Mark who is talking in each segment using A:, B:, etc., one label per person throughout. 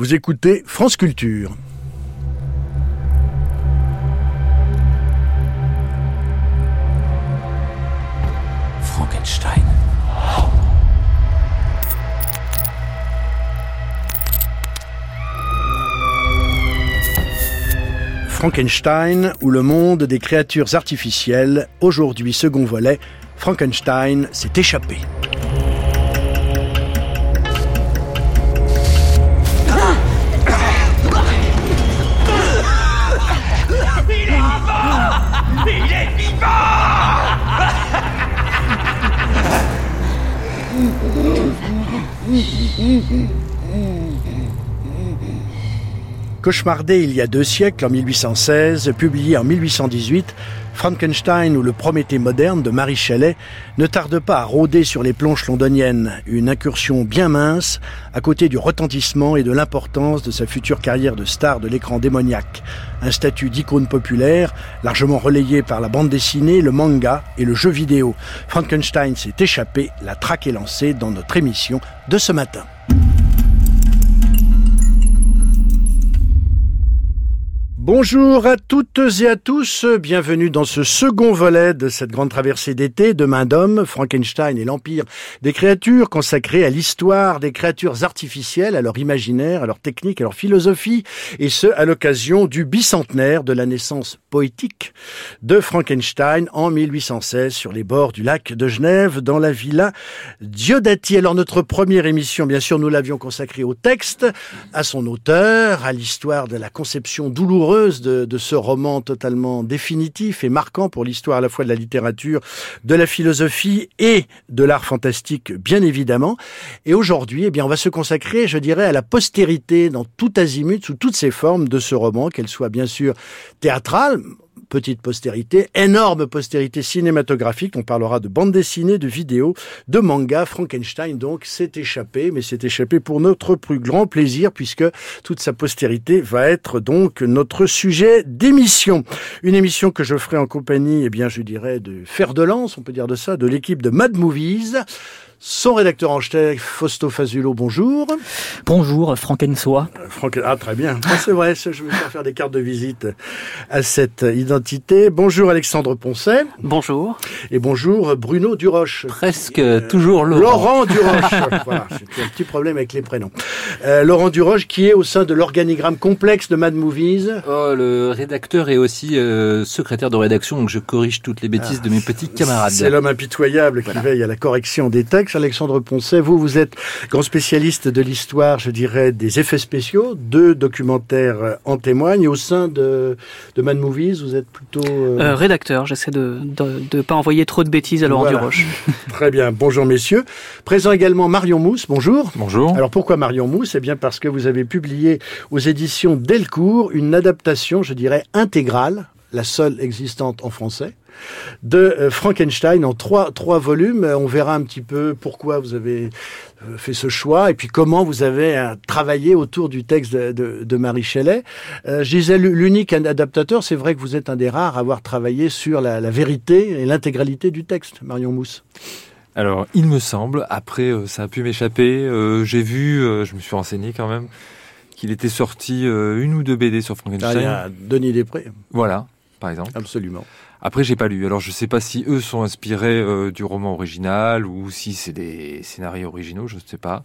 A: Vous écoutez France Culture.
B: Frankenstein.
A: Frankenstein ou le monde des créatures artificielles, aujourd'hui second volet, Frankenstein s'est échappé. Cauchemardé il y a deux siècles, en 1816, publié en 1818, Frankenstein ou le Prométhée moderne de Marie Shelley ne tarde pas à rôder sur les planches londoniennes, une incursion bien mince à côté du retentissement et de l'importance de sa future carrière de star de l'écran démoniaque. Un statut d'icône populaire, largement relayé par la bande dessinée, le manga et le jeu vidéo. Frankenstein s'est échappé, la traque est lancée dans notre émission de ce matin. Bonjour à toutes et à tous, bienvenue dans ce second volet de cette grande traversée d'été de main d'homme, Frankenstein et l'Empire des créatures, consacré à l'histoire des créatures artificielles, à leur imaginaire, à leur technique, à leur philosophie, et ce, à l'occasion du bicentenaire de la naissance poétique de Frankenstein en 1816 sur les bords du lac de Genève, dans la villa Diodati. Alors notre première émission, bien sûr, nous l'avions consacrée au texte, à son auteur, à l'histoire de la conception douloureuse de, ce roman totalement définitif et marquant pour l'histoire à la fois de la littérature, de la philosophie et de l'art fantastique, bien évidemment. Et aujourd'hui, eh bien, on va se consacrer, je dirais, à la postérité dans tout azimut, sous toutes ses formes de ce roman, qu'elle soit bien sûr théâtrale, petite postérité, énorme postérité cinématographique. On parlera de bande dessinée, de vidéos, de manga. Frankenstein, donc, s'est échappé, mais s'est échappé pour notre plus grand plaisir, puisque toute sa postérité va être donc notre sujet d'émission. Une émission que je ferai en compagnie, eh bien, je dirais, de fer de lance, on peut dire de ça, de l'équipe de Mad Movies. Son rédacteur en chef, Fausto Fazulo, bonjour.
C: Bonjour, Frankensois.
A: Euh, ah, très bien. Ah, c'est vrai, je vais faire des cartes de visite à cette identité. Bonjour, Alexandre Poncet.
D: Bonjour.
A: Et bonjour, Bruno Duroche.
D: Presque toujours Laurent.
A: Laurent Duroche. voilà, j'ai un petit problème avec les prénoms. Euh, Laurent Duroche, qui est au sein de l'organigramme complexe de Mad Movies.
D: Oh, le rédacteur est aussi euh, secrétaire de rédaction, donc je corrige toutes les bêtises ah, de mes petits camarades.
A: C'est l'homme impitoyable qui veille à la correction des textes. Alexandre Poncet. Vous, vous êtes grand spécialiste de l'histoire, je dirais, des effets spéciaux. Deux documentaires euh, en témoignent. au sein de, de Man Movies, vous êtes plutôt...
C: Euh, euh, rédacteur, j'essaie de ne pas envoyer trop de bêtises à Laurent Duroche.
A: Très bien, bonjour messieurs. Présent également Marion Mousse, bonjour.
E: Bonjour.
A: Alors pourquoi Marion Mousse? Eh bien parce que vous avez publié aux éditions Delcourt une adaptation, je dirais, intégrale, la seule existante en français, de euh, Frankenstein en trois, trois volumes. On verra un petit peu pourquoi vous avez euh, fait ce choix et puis comment vous avez euh, travaillé autour du texte de, Marie Shelley. je disais l'unique adaptateur, c'est vrai que vous êtes un des rares à avoir travaillé sur la, vérité et l'intégralité du texte, Marion Mousse.
E: Alors, il me semble, après ça a pu m'échapper, j'ai vu, je me suis renseigné quand même, qu'il était sorti une ou deux BD sur Frankenstein. Ah, il y
A: a Denis Després.
E: Voilà, par exemple.
A: Absolument.
E: Après, j'ai pas lu. Alors, je sais pas si eux sont inspirés euh, du roman original ou si c'est des scénarios originaux, je ne sais pas.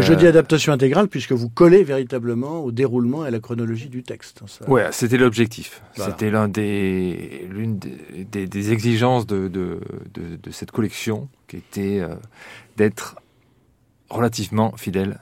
A: Je dis euh, adaptation intégrale puisque vous collez véritablement au déroulement et à la chronologie du texte.
E: Ça... Ouais, c'était l'objectif. C'était l'un des, l'une des, des, exigences de, de, de, de, cette collection qui était euh, d'être relativement fidèle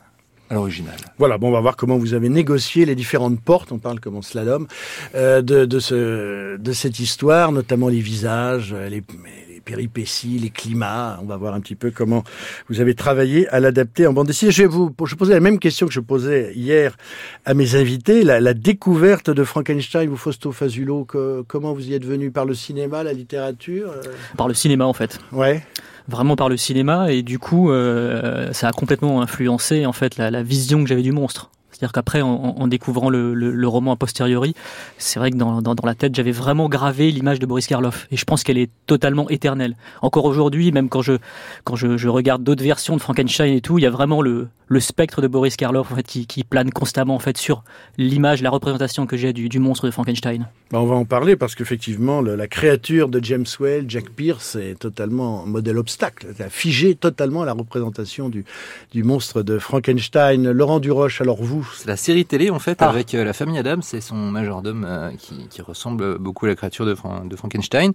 E: à l'original.
A: Voilà, bon, on va voir comment vous avez négocié les différentes portes, on parle comme en slalom, euh, de, de, ce, de cette histoire, notamment les visages, les, les, péripéties, les climats. On va voir un petit peu comment vous avez travaillé à l'adapter en bande dessinée. Je vais vous je poser la même question que je posais hier à mes invités. La, la découverte de Frankenstein ou Fausto Fazulo, que, comment vous y êtes venu? Par le cinéma, la littérature euh?
C: Par le cinéma, en fait.
A: Ouais
C: vraiment par le cinéma et du coup euh, ça a complètement influencé en fait la, vision que j'avais du monstre.
B: C'est-à-dire qu'après, en, découvrant le, roman a posteriori, c'est vrai que dans, la tête, j'avais vraiment gravé l'image de Boris Karloff. Et je pense qu'elle est totalement éternelle. Encore aujourd'hui, même quand je, quand je, regarde d'autres versions de Frankenstein et tout, il y a vraiment le, le spectre de Boris Karloff en fait, qui, plane constamment en fait, sur l'image, la représentation que j'ai du, monstre de Frankenstein.
A: Bah, on va en parler parce qu'effectivement, la créature de James Whale, Jack Pierce, est totalement modèle obstacle. a figé totalement la représentation du, du monstre de Frankenstein. Laurent Duroche, alors vous,
D: c'est la série télé en fait ah. avec euh, la famille Adams et son majordome euh, qui, qui, ressemble beaucoup à la créature de, de Frankenstein.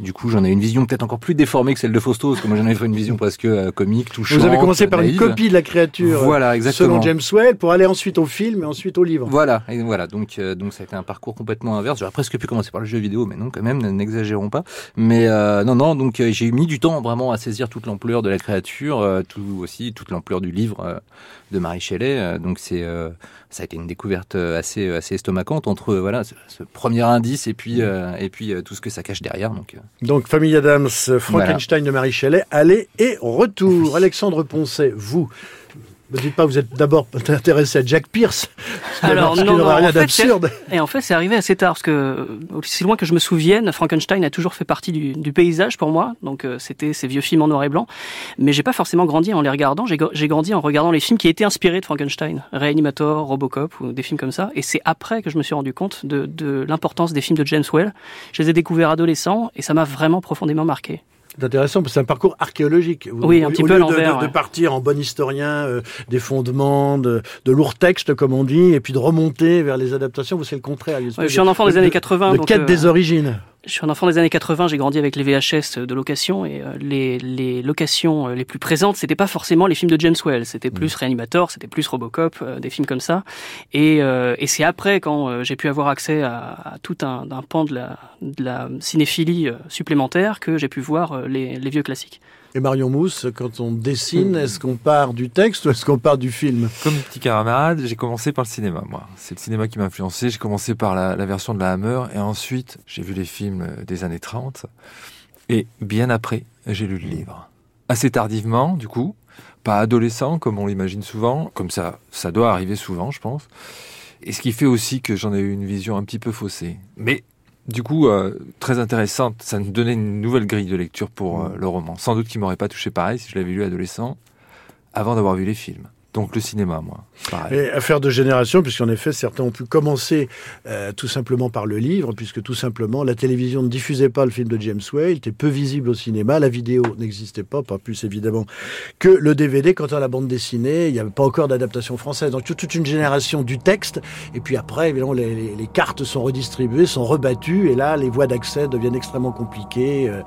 D: Du coup, j'en ai une vision peut-être encore plus déformée que celle de Fausto, parce que moi j'en ai fait une vision presque euh, comique, touchante.
A: Vous avez commencé par une copie de la créature,
D: voilà, exactement.
A: selon James Whale, pour aller ensuite au film et ensuite au livre.
D: Voilà, et voilà. Donc, euh, donc ça a été un parcours complètement inverse. J'aurais presque pu commencer par le jeu vidéo, mais non, quand même, n'exagérons pas. Mais euh, non, non. Donc j'ai mis du temps vraiment à saisir toute l'ampleur de la créature, tout aussi toute l'ampleur du livre de Marie Shelley. donc c'est ça a été une découverte assez assez estomacante entre voilà ce, premier indice et puis et puis tout ce que ça cache derrière. Donc
A: donc, Famille Adams, Frankenstein de Marie Shelley, allez et retour. Alexandre Poncet, vous, ne dites pas, vous êtes d'abord intéressé à Jack Pierce.
C: Alors non, non, rien d'absurde. Et en fait, c'est arrivé assez tard parce que, aussi loin que je me souvienne, Frankenstein a toujours fait partie du, du paysage pour moi. Donc euh, c'était ces vieux films en noir et blanc. Mais j'ai pas forcément grandi en les regardant. J'ai grandi en regardant les films qui étaient inspirés de Frankenstein, Reanimator, Robocop ou des films comme ça. Et c'est après que je me suis rendu compte de, de l'importance des films de James Whale. Je les ai découverts adolescents et ça m'a vraiment profondément marqué.
A: C'est intéressant parce que c'est un parcours archéologique.
C: Oui, un petit peu
A: lieu de, de, partir en bon historien euh, des fondements, de, de lourds textes, comme on dit, et puis de remonter vers les adaptations, vous c'est le contraire.
C: je suis un enfant des années 80.
A: Le quête des euh, origines.
C: Je suis un enfant des années 80, j'ai grandi avec les VHS de location et euh, les, les locations euh, les plus présentes, c'était pas forcément les films de James Whale, c'était plus mmh. Reanimator, c'était plus Robocop, euh, des films comme ça. Et, et c'est après, quand j'ai pu avoir accès à, tout un, un, pan de la, de la cinéphilie supplémentaire, que j'ai pu voir les, les vieux classiques.
A: Et Marion Mousse, quand on dessine, est-ce qu'on part du texte ou est-ce qu'on part du film?
E: Comme petit camarade, j'ai commencé par le cinéma, moi. C'est le cinéma qui m'a influencé. J'ai commencé par la, la, version de la Hammer et ensuite j'ai vu les films des années 30. Et bien après, j'ai lu le livre. Assez tardivement, du coup, pas adolescent comme on l'imagine souvent, comme ça, ça doit arriver souvent, je pense. Et ce qui fait aussi que j'en ai eu une vision un petit peu faussée. Mais du coup, euh, très intéressante. Ça nous donnait une nouvelle grille de lecture pour euh, le roman. Sans doute qu'il m'aurait pas touché pareil si je l'avais lu adolescent, avant d'avoir vu les films. Donc le cinéma, moi.
A: Et affaire de génération, puisqu'en effet, certains ont pu commencer euh, tout simplement par le livre, puisque tout simplement, la télévision ne diffusait pas le film de James Whale, était peu visible au cinéma, la vidéo n'existait pas, pas plus évidemment que le DVD. Quant à la bande dessinée, il n'y avait pas encore d'adaptation française. Donc toute une génération du texte, et puis après, évidemment, les, cartes sont redistribuées, sont rebattues, et là, les voies d'accès deviennent extrêmement compliquées. Euh,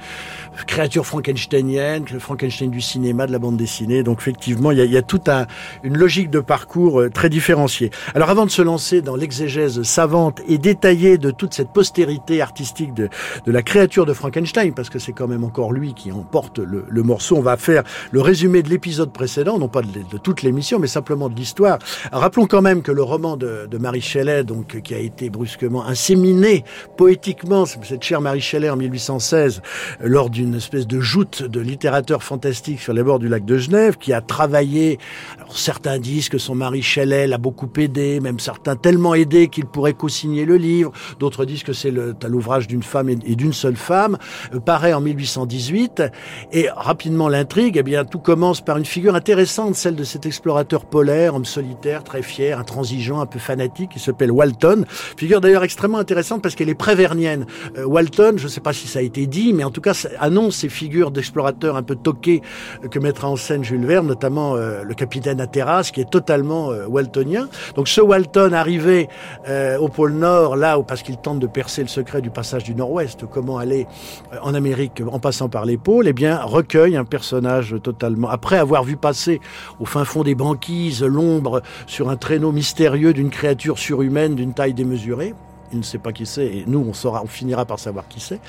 A: créature frankensteinienne, le Frankenstein du cinéma, de la bande dessinée. Donc effectivement, il y a tout un une logique de parcours euh, très différenciée. Alors avant de se lancer dans l'exégèse savante et détaillée de toute cette postérité artistique de, de la créature de Frankenstein, parce que c'est quand même encore lui qui emporte le, le, morceau, on va faire le résumé de l'épisode précédent, non pas de, de toute l'émission, mais simplement de l'histoire. Rappelons quand même que le roman de, de Marie Shelley, donc qui a été brusquement inséminé poétiquement, cette chère Marie Shelley en 1816, lors d'une espèce de joute de littérateurs fantastiques sur les bords du lac de Genève, qui a travaillé, alors certains disent que son mari Shelley l'a beaucoup aidé, même certains tellement aidé qu'il pourrait co-signer le livre. D'autres disent que c'est l'ouvrage d'une femme et, d'une seule femme. Euh, paraît en 1818. Et rapidement l'intrigue, eh bien, tout commence par une figure intéressante, celle de cet explorateur polaire, homme solitaire, très fier, intransigeant, un peu fanatique, qui s'appelle Walton. Figure d'ailleurs extrêmement intéressante parce qu'elle est prévernienne. Euh, Walton, je ne sais pas si ça a été dit, mais en tout cas, annonce ces figures d'explorateurs un peu toqués que mettra en scène Jules Verne, notamment euh, le capitaine terrasse qui est totalement euh, waltonien. Donc ce Walton arrivé euh, au pôle Nord, là où parce qu'il tente de percer le secret du passage du Nord-Ouest, comment aller euh, en Amérique en passant par les pôles, eh bien recueille un personnage totalement. Après avoir vu passer au fin fond des banquises l'ombre sur un traîneau mystérieux d'une créature surhumaine d'une taille démesurée, il ne sait pas qui c'est, et nous, on finira par savoir qui c'est.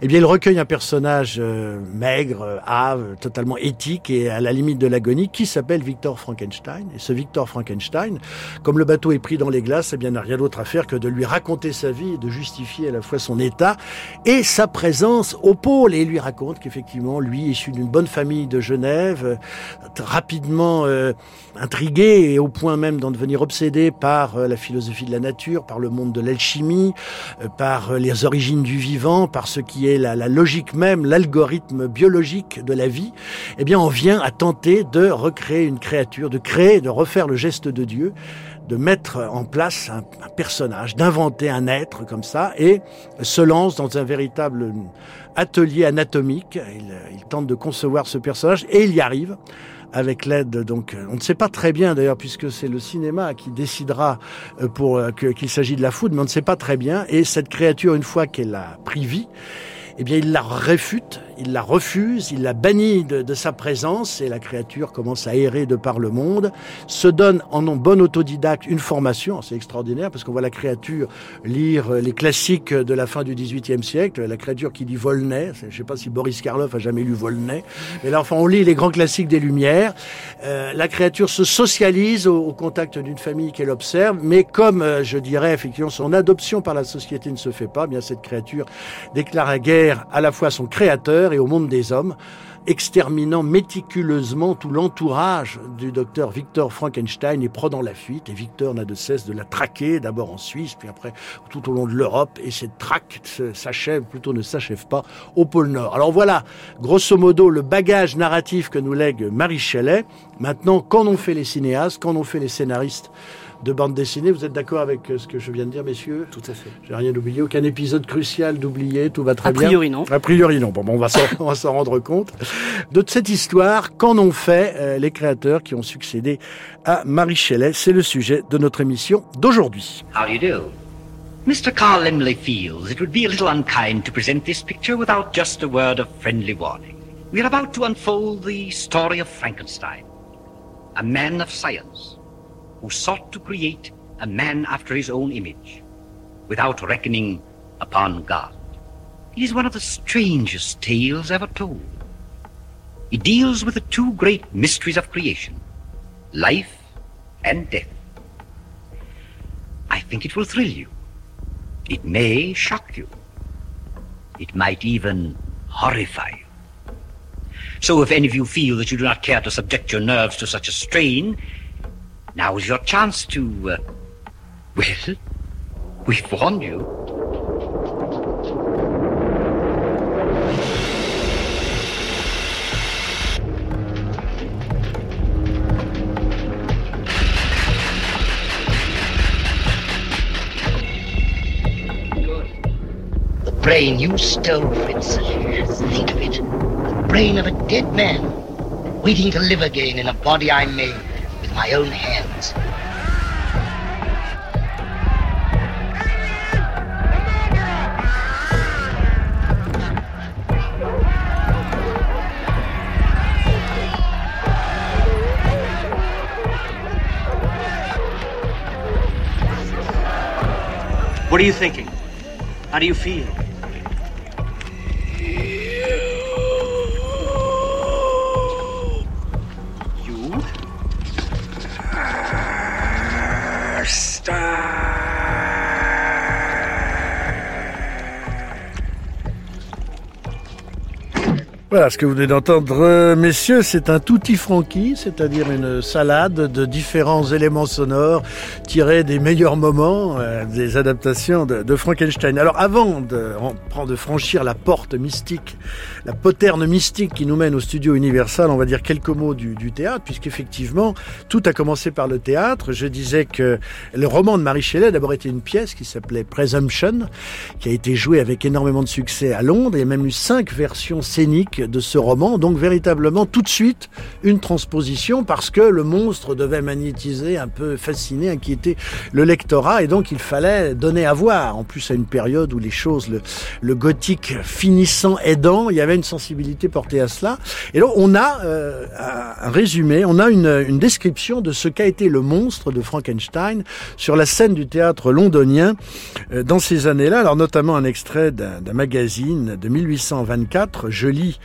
A: Eh bien, il recueille un personnage euh, maigre, hâve, totalement éthique et à la limite de l'agonie, qui s'appelle Victor Frankenstein. Et ce Victor Frankenstein, comme le bateau est pris dans les glaces, eh bien, n'a rien d'autre à faire que de lui raconter sa vie et de justifier à la fois son état et sa présence au pôle. Et il lui raconte qu'effectivement, lui, issu d'une bonne famille de Genève, euh, rapidement euh, intrigué et au point même d'en devenir obsédé par euh, la philosophie de la nature, par le monde de l'alchimie, par les origines du vivant, par ce qui est la, logique même, l'algorithme biologique de la vie, eh bien, on vient à tenter de recréer une créature, de créer, de refaire le geste de Dieu de mettre en place un, personnage, d'inventer un être comme ça, et se lance dans un véritable atelier anatomique. Il, tente de concevoir ce personnage, et il y arrive avec l'aide donc on ne sait pas très bien d'ailleurs puisque c'est le cinéma qui décidera euh, pour euh, qu'il s'agit de la foudre mais on ne sait pas très bien. Et cette créature une fois qu'elle a pris vie eh bien il la réfute il la refuse, il la bannit de, sa présence et la créature commence à errer de par le monde, se donne en bon autodidacte une formation, c'est extraordinaire parce qu'on voit la créature lire les classiques de la fin du XVIIIe siècle, la créature qui lit Volney, je ne sais pas si Boris Karloff a jamais lu Volney, mais là enfin on lit les grands classiques des Lumières, euh, la créature se socialise au, contact d'une famille qu'elle observe, mais comme euh, je dirais effectivement son adoption par la société ne se fait pas, eh bien cette créature déclare la guerre à la fois à son créateur et au monde des hommes, exterminant méticuleusement tout l'entourage du docteur Victor Frankenstein et prenant la fuite. Et Victor n'a de cesse de la traquer, d'abord en Suisse, puis après tout au long de l'Europe. Et cette traque s'achève, plutôt ne s'achève pas, au pôle Nord. Alors voilà, grosso modo, le bagage narratif que nous lègue Marie Shelley. Maintenant, qu'en ont fait les cinéastes, qu'en ont fait les scénaristes de bande dessinée. Vous êtes d'accord avec euh, ce que je viens de dire, messieurs?
D: Tout à fait.
A: J'ai rien oublié, aucun épisode crucial d'oublier, tout va très
C: bien. A priori non.
A: A priori non. Bon, bon on va s'en rendre compte. De cette histoire, qu'en ont fait euh, les créateurs qui ont succédé à Marie Shelley? C'est le sujet de notre émission d'aujourd'hui.
F: How do you do? Mr. Carl Lemley feels it would be a little unkind to present this picture without just a word of friendly warning. We are about to unfold the story of Frankenstein, a man of science who sought to create a man after his own image, without reckoning upon God. It is one of the strangest tales ever told. It deals with the two great mysteries of creation, life and death. I think it will thrill you. It may shock you. It might even horrify you. So if any of you feel that you do not care to subject your nerves to such a strain, Now is your chance to, uh, well, we've warned you. The brain you stole, Fritz. Think of it. The brain of a dead man, waiting to live again in a body I made my own hands. What are you thinking? How do you feel? Monster!
A: Voilà, ce que vous venez d'entendre, euh, messieurs, c'est un tutti franchi, c'est-à-dire une salade de différents éléments sonores tirés des meilleurs moments euh, des adaptations de, Frankenstein. Alors, avant de, de franchir la porte mystique, la poterne mystique qui nous mène au studio Universal, on va dire quelques mots du, du théâtre, puisqu'effectivement, tout a commencé par le théâtre. Je disais que le roman de Marie Shelley d'abord été une pièce qui s'appelait Presumption, qui a été jouée avec énormément de succès à Londres. Il y a même eu cinq versions scéniques de ce roman, donc véritablement tout de suite une transposition parce que le monstre devait magnétiser, un peu fasciner, inquiéter le lectorat et donc il fallait donner à voir. En plus à une période où les choses, le, le gothique finissant aidant, il y avait une sensibilité portée à cela. Et donc on a euh, un résumé, on a une, une description de ce qu'a été le monstre de Frankenstein sur la scène du théâtre londonien euh, dans ces années-là. Alors notamment un extrait d'un magazine de 1824. Je lis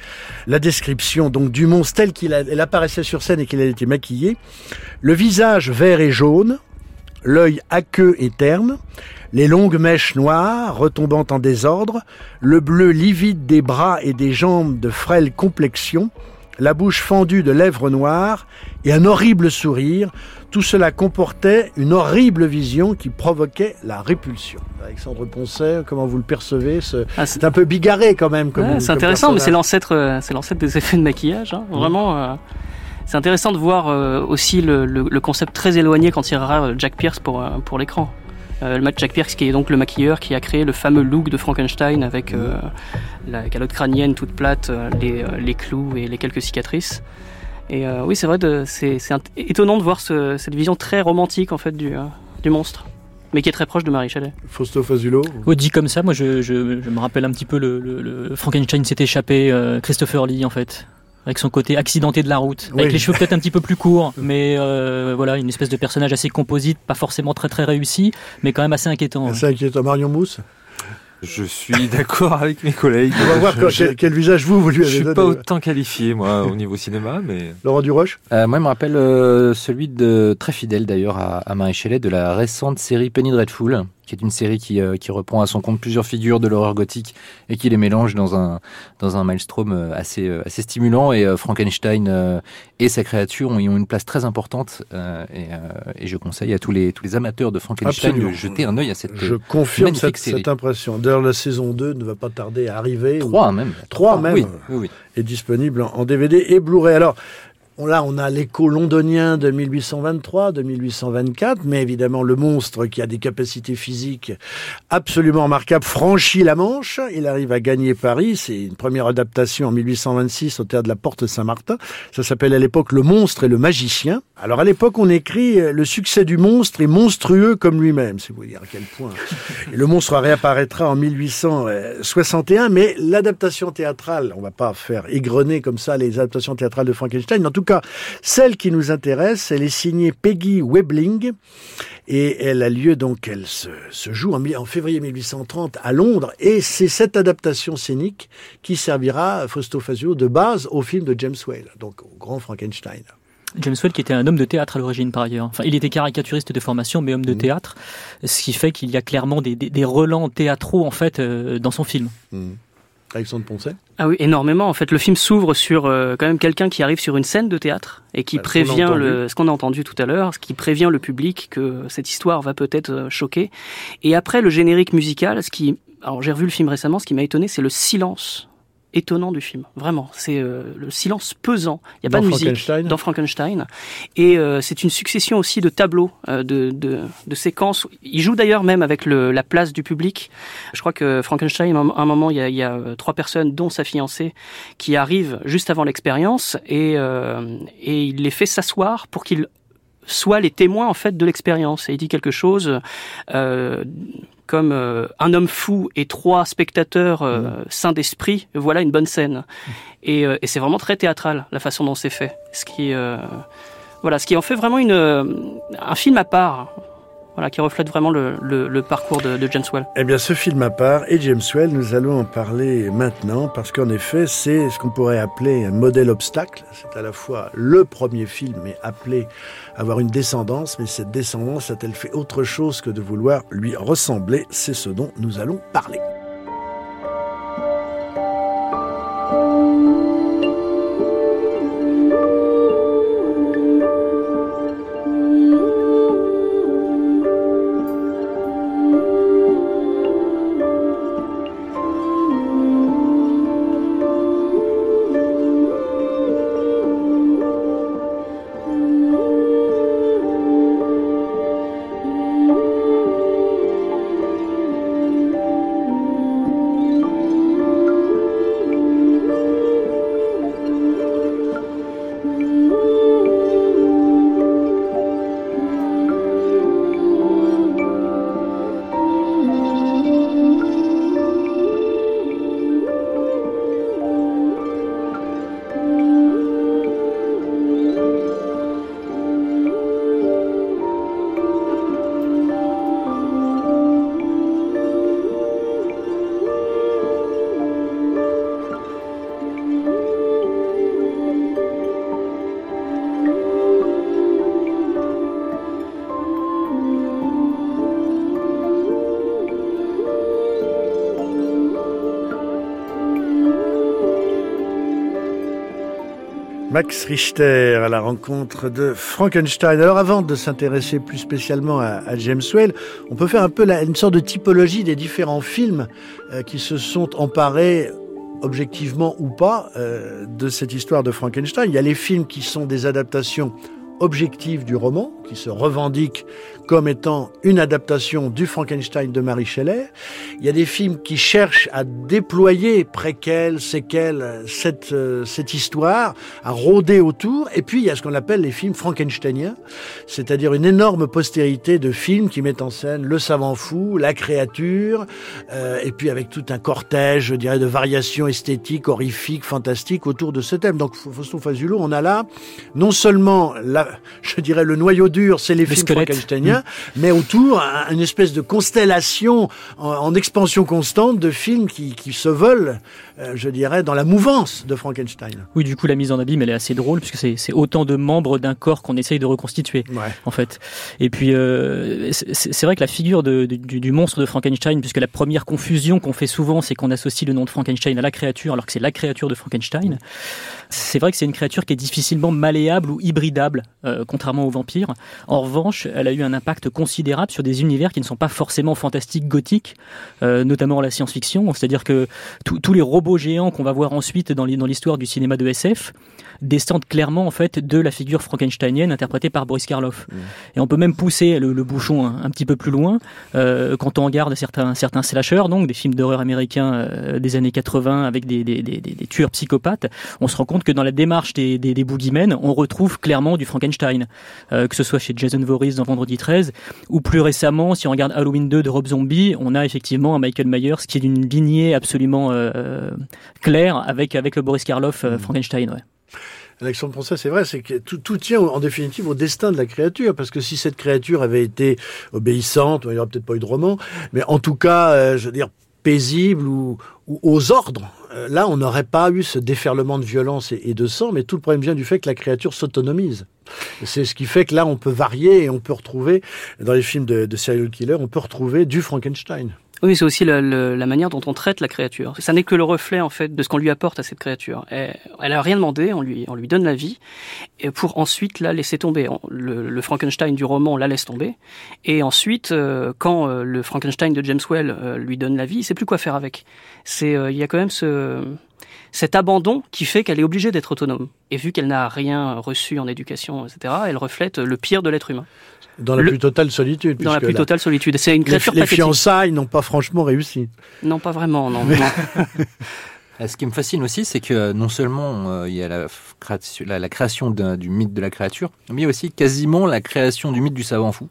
A: la description donc du monstre tel qu'il apparaissait sur scène et qu'il a été maquillé. Le visage vert et jaune, l'œil aqueux et terne, les longues mèches noires retombant en désordre, le bleu livide des bras et des jambes de frêle complexion, la bouche fendue de lèvres noires et un horrible sourire, tout cela comportait une horrible vision qui provoquait la répulsion. Alexandre Poncet, comment vous le percevez ah, C'est un peu bigarré quand même.
C: c'est intéressant, mais c'est l'ancêtre, euh, c'est l'ancêtre des effets de maquillage. Hein. Vraiment, euh, c'est intéressant de voir euh, aussi le, concept très éloigné quand il ira Jack Pierce pour pour l'écran. Jack Pierce qui est donc le maquilleur qui a créé le fameux look de Frankenstein avec la calotte crânienne toute plate, les, les clous et les quelques cicatrices. Et euh, oui, c'est vrai, c'est étonnant de voir cette vision très romantique en fait du, euh, du monstre mais qui est très proche de Marie Chalet.
A: Fausto Fazulo
B: dit comme ça, moi je, je, je, me rappelle un petit peu le, le, Frankenstein s'est échappé, euh, Christopher Lee en fait, avec son côté accidenté de la route, avec les cheveux peut-être un petit peu plus courts, mais voilà, une espèce de personnage assez composite, pas forcément très très réussi, mais quand même assez inquiétant.
A: Assez inquiétant. Marion Mousse?
E: Je suis d'accord avec mes collègues.
A: On va voir quel, visage vous, vous lui
E: avez Je suis pas autant qualifié, moi, au niveau cinéma, mais...
A: Laurent Duroche?
D: Euh, Moi, je me rappelle euh, celui de, très fidèle d'ailleurs à, à Marie Shelley, de la récente série Penny Dreadful, qui est une série qui, euh, qui reprend à son compte plusieurs figures de l'horreur gothique et qui les mélange dans un, dans un maelstrom euh, assez, euh, assez stimulant. Et Frankenstein et sa créature ont, ont une place très importante. Et, et, je conseille à tous les, tous les amateurs de Frankenstein de jeter un œil à cette
A: Je confirme cette, cette, impression. D'ailleurs, la saison 2 ne va pas tarder à arriver.
D: Trois même.
A: Trois même.
D: Oui, oui, oui.
A: Est disponible en DVD et Blu-ray. Alors, Là, on a l'écho londonien de 1823, de 1824, mais évidemment le monstre qui a des capacités physiques absolument remarquables franchit la Manche. Il arrive à gagner Paris. C'est une première adaptation en 1826 au théâtre de la Porte Saint-Martin. Ça s'appelle à l'époque Le monstre et le magicien. Alors à l'époque, on écrit le succès du monstre est monstrueux comme lui-même. C'est vous dire à quel point. Et le monstre réapparaîtra en 1861, mais l'adaptation théâtrale, on va pas faire égrener comme ça les adaptations théâtrales de Frankenstein. En tout cas, celle qui nous intéresse, elle est signée Peggy Webling et elle a lieu donc, elle se, joue en, en, février 1830 à Londres et c'est cette adaptation scénique qui servira Fausto Fazio de base au film de James Whale, donc au grand Frankenstein.
B: James Whale qui était un homme de théâtre à l'origine par ailleurs. Enfin, il était caricaturiste de formation mais homme de mmh. théâtre, ce qui fait qu'il y a clairement des, des, relents théâtraux en fait euh, dans son film.
A: Mmh. Alexandre Poncet
C: Ah oui, énormément. En fait, le film s'ouvre sur euh, quand même quelqu'un qui arrive sur une scène de théâtre et qui bah, prévient le, ce qu'on a entendu tout à l'heure, ce qui prévient le public que cette histoire va peut-être euh, choquer. Et après le générique musical, ce qui, alors j'ai revu le film récemment, ce qui m'a étonné, c'est le silence étonnant du film. Vraiment, c'est euh, le silence pesant. Il n'y a pas de musique dans Frankenstein. Et euh, c'est une succession aussi de tableaux, euh, de, de, de, séquences. Il joue d'ailleurs même avec le, la place du public. Je crois que Frankenstein, à un moment, il y a, il y a trois personnes, dont sa fiancée, qui arrivent juste avant l'expérience et, et il les fait s'asseoir pour qu'ils soient les témoins en fait de l'expérience. Et il dit quelque chose comme euh, un homme fou et trois spectateurs euh, mmh. sains d'esprit, voilà une bonne scène. Et, euh, et c'est vraiment très théâtral la façon dont c'est fait. Ce qui, voilà, ce qui en fait vraiment une, un film à part qui reflète vraiment le, parcours de, de, James Well.
A: Eh bien, ce film à part et James Well, nous allons en parler maintenant parce qu'en effet, c'est ce qu'on pourrait appeler un modèle obstacle. C'est à la fois le premier film, mais appelé à avoir une descendance, mais cette descendance a-t-elle fait autre chose que de vouloir lui ressembler? C'est ce dont nous allons parler. Max Richter à la rencontre de Frankenstein. Alors avant de s'intéresser plus spécialement à, James Whale, on peut faire un peu une sorte de typologie des différents films euh, qui se sont emparés objectivement ou pas euh, de cette histoire de Frankenstein. Il y a les films qui sont des adaptations objectives du roman, qui se revendiquent comme étant une adaptation du Frankenstein de Mary Shelley. Il y a des films qui cherchent à déployer préquels, séquelles, cette, euh, cette histoire, à rôder autour. Et puis il y a ce qu'on appelle les films frankensteiniens, c'est-à-dire une énorme postérité de films qui mettent en scène le savant fou, la créature, euh, et puis avec tout un cortège, je dirais, de variations esthétiques, horrifiques, fantastiques autour de ce thème. Donc Fausto Fazulo, on a là non seulement, la, je dirais, le noyau dur, c'est les films frankensteiniens, mais autour une espèce de constellation en, expansion constante de films qui, qui se veulent, euh, je dirais, dans la mouvance de Frankenstein.
B: Oui, du coup, la mise en abîme, elle est assez drôle, puisque c'est autant de membres d'un corps qu'on essaye de reconstituer, en fait. Et puis, euh, c'est vrai que la figure de, du, du, monstre de Frankenstein, puisque la première confusion qu'on fait souvent, c'est qu'on associe le nom de Frankenstein à la créature, alors que c'est la créature de Frankenstein. C'est vrai que c'est une créature qui est difficilement malléable ou hybridable, euh, contrairement aux vampires. En revanche, elle a eu un impact considérable sur des univers qui ne sont pas forcément fantastiques, gothiques, euh, notamment la science-fiction. C'est-à-dire que tous les robots géants qu'on va voir ensuite dans l'histoire du cinéma de SF descendent clairement en fait de la figure frankensteinienne interprétée par Boris Karloff. Mmh. Et on peut même pousser le, bouchon un, petit peu plus loin euh, quand on regarde certains certains slashers, donc des films d'horreur américains des années 80 avec des, des, des, des, tueurs psychopathes. On se rend compte que dans la démarche des, des, des boogeymen, on retrouve clairement du Frankenstein, euh, que ce soit chez Jason Voorhees dans Vendredi 13, ou plus récemment, si on regarde Halloween 2 de Rob Zombie, on a effectivement un Michael Myers qui est d'une lignée absolument euh, claire avec, avec le Boris Karloff euh, mm. Frankenstein. Ouais.
A: Alexandre Poncet, c'est vrai, c'est que tout, tout, tient en définitive au destin de la créature, parce que si cette créature avait été obéissante, il n'y aurait peut-être pas eu de roman, mais en tout cas, euh, je veux dire, paisible ou, ou aux ordres, euh, là, on n'aurait pas eu ce déferlement de violence et, de sang, mais tout le problème vient du fait que la créature s'autonomise. C'est ce qui fait que là, on peut varier et on peut retrouver, dans les films de, de serial killer, on peut retrouver du Frankenstein.
C: Oui, c'est aussi la, la, manière dont on traite la créature. Ça n'est que le reflet en fait de ce qu'on lui apporte à cette créature. Elle, elle a rien demandé, on lui, on lui donne la vie, et pour ensuite la laisser tomber. Le, le Frankenstein du roman la laisse tomber, et ensuite, euh, quand euh, le Frankenstein de James Well euh, lui donne la vie, il sait plus quoi faire avec. C'est, il y a quand même ce cet abandon qui fait qu'elle est obligée d'être autonome. Et vu qu'elle n'a rien reçu en éducation, etc., elle reflète le pire de l'être humain.
A: Dans la plus totale solitude.
C: Dans la plus totale solitude. C'est une créature
A: Les, les fiançailles n'ont pas franchement réussi.
C: Non, pas vraiment, non.
D: Ce qui me fascine aussi, c'est que non seulement euh, il y a la, la création du mythe de la créature, mais il y a aussi quasiment la création du mythe du savant fou.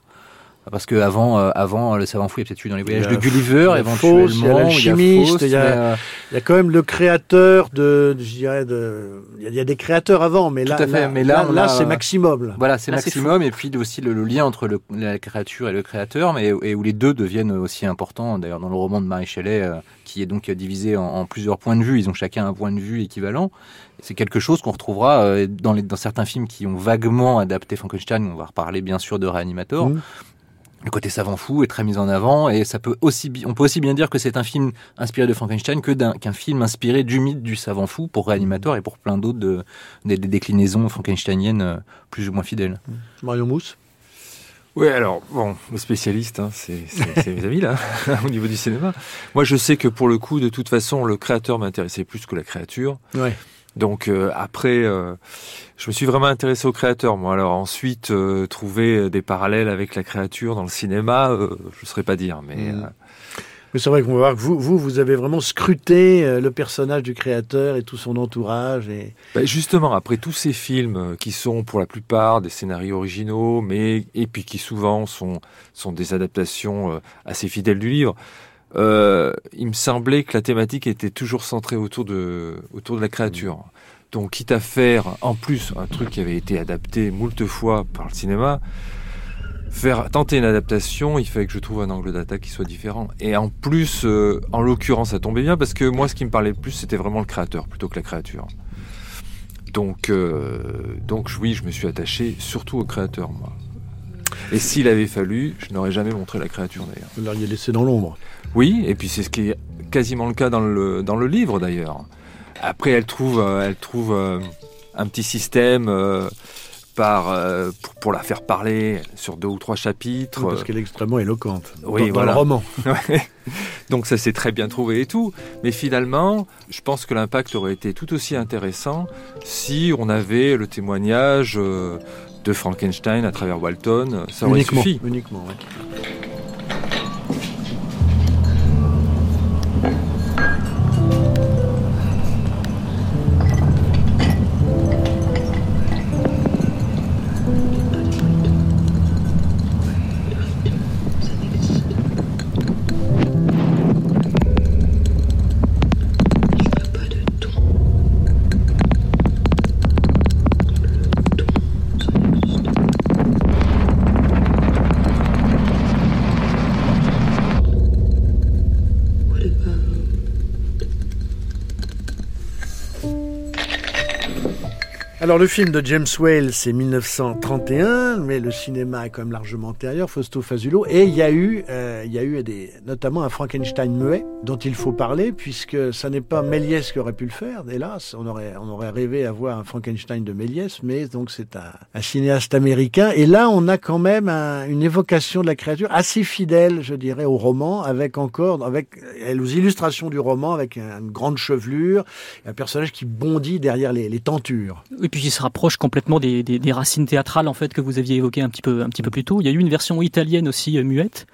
D: Parce que avant, euh, avant le savant fou, il y a peut-être eu dans les voyages de Gulliver, éventuellement.
A: il y a l'alchimiste, il, y a, il y a quand même le créateur de, je dirais, de, il y a, des créateurs avant, mais là, là, mais là, là, c'est maximum.
D: Voilà, c'est maximum, et puis aussi le, lien entre le, la créature et le créateur, mais et où les deux deviennent aussi importants. D'ailleurs, dans le roman de Marie Shelley, euh, qui est donc divisé en, en, plusieurs points de vue, ils ont chacun un point de vue équivalent. C'est quelque chose qu'on retrouvera euh, dans, les, dans certains films qui ont vaguement adapté Frankenstein. On va reparler bien sûr de Reanimator. Mmh le côté savant fou est très mis en avant et ça peut aussi on peut aussi bien dire que c'est un film inspiré de Frankenstein que qu'un film inspiré du mythe du savant fou pour Réanimateur et pour plein d'autres de, des, déclinaisons frankensteiniennes euh, plus ou moins fidèles.
A: Mario Mousse?
E: Oui, alors, bon, le spécialiste, hein, c'est mes amis, là, au niveau du cinéma. Moi, je sais que pour le coup, de toute façon, le créateur m'intéressait plus que la créature.
A: Ouais.
E: Donc euh, après, euh, je me suis vraiment intéressé au créateur. Moi, alors ensuite, euh, trouver des parallèles avec la créature dans le cinéma, je ne saurais pas dire, mais. Mm.
A: Mais c'est vrai qu'on va voir que vous, vous, vous avez vraiment scruté le personnage du créateur et tout son entourage. Et...
E: Ben justement, après tous ces films qui sont pour la plupart des scénarios originaux, mais et puis qui souvent sont sont des adaptations assez fidèles du livre. Euh, il me semblait que la thématique était toujours centrée autour de, autour de la créature. Donc, quitte à faire, en plus, un truc qui avait été adapté moult fois par le cinéma, faire tenter une adaptation, il fallait que je trouve un angle d'attaque qui soit différent. Et en plus, euh, en l'occurrence, ça tombait bien parce que moi, ce qui me parlait le plus, c'était vraiment le créateur plutôt que la créature. Donc, euh, donc oui, je me suis attaché surtout au créateur, moi. Et s'il avait fallu, je n'aurais jamais montré la créature d'ailleurs.
A: Vous l'auriez laissé dans l'ombre.
E: Oui, et puis c'est ce qui est quasiment le cas dans le, dans le livre d'ailleurs. Après, elle trouve, euh, elle trouve euh, un petit système par, euh, pour, la faire parler sur deux ou trois chapitres.
A: parce qu'elle est extrêmement éloquente
E: oui,
A: dans, le roman.
E: Donc ça s'est très bien trouvé et tout. Mais finalement, je pense que l'impact aurait été tout aussi intéressant si on avait le témoignage de Frankenstein à travers Walton. Ça aurait
A: uniquement,
E: suffi.
A: Uniquement, Alors le film de James Whale, c'est 1931, mais le cinéma est quand même largement antérieur, Fausto Fazulo, et il y a eu, euh, y a eu notamment un Frankenstein muet dont il faut parler, puisque ça n'est pas Méliès qui aurait pu le faire, hélas, on aurait, on aurait rêvé à voir un Frankenstein de Méliès, mais donc c'est un, cinéaste américain, et là on a quand même une évocation de la créature assez fidèle, je dirais, au roman, avec encore, avec aux illustrations du roman, avec une grande chevelure, un personnage qui bondit derrière les tentures
B: qui se rapproche complètement des, des, racines théâtrales en fait que vous aviez évoquées un petit peu un petit peu plus tôt. Il y a eu une version italienne aussi euh, muette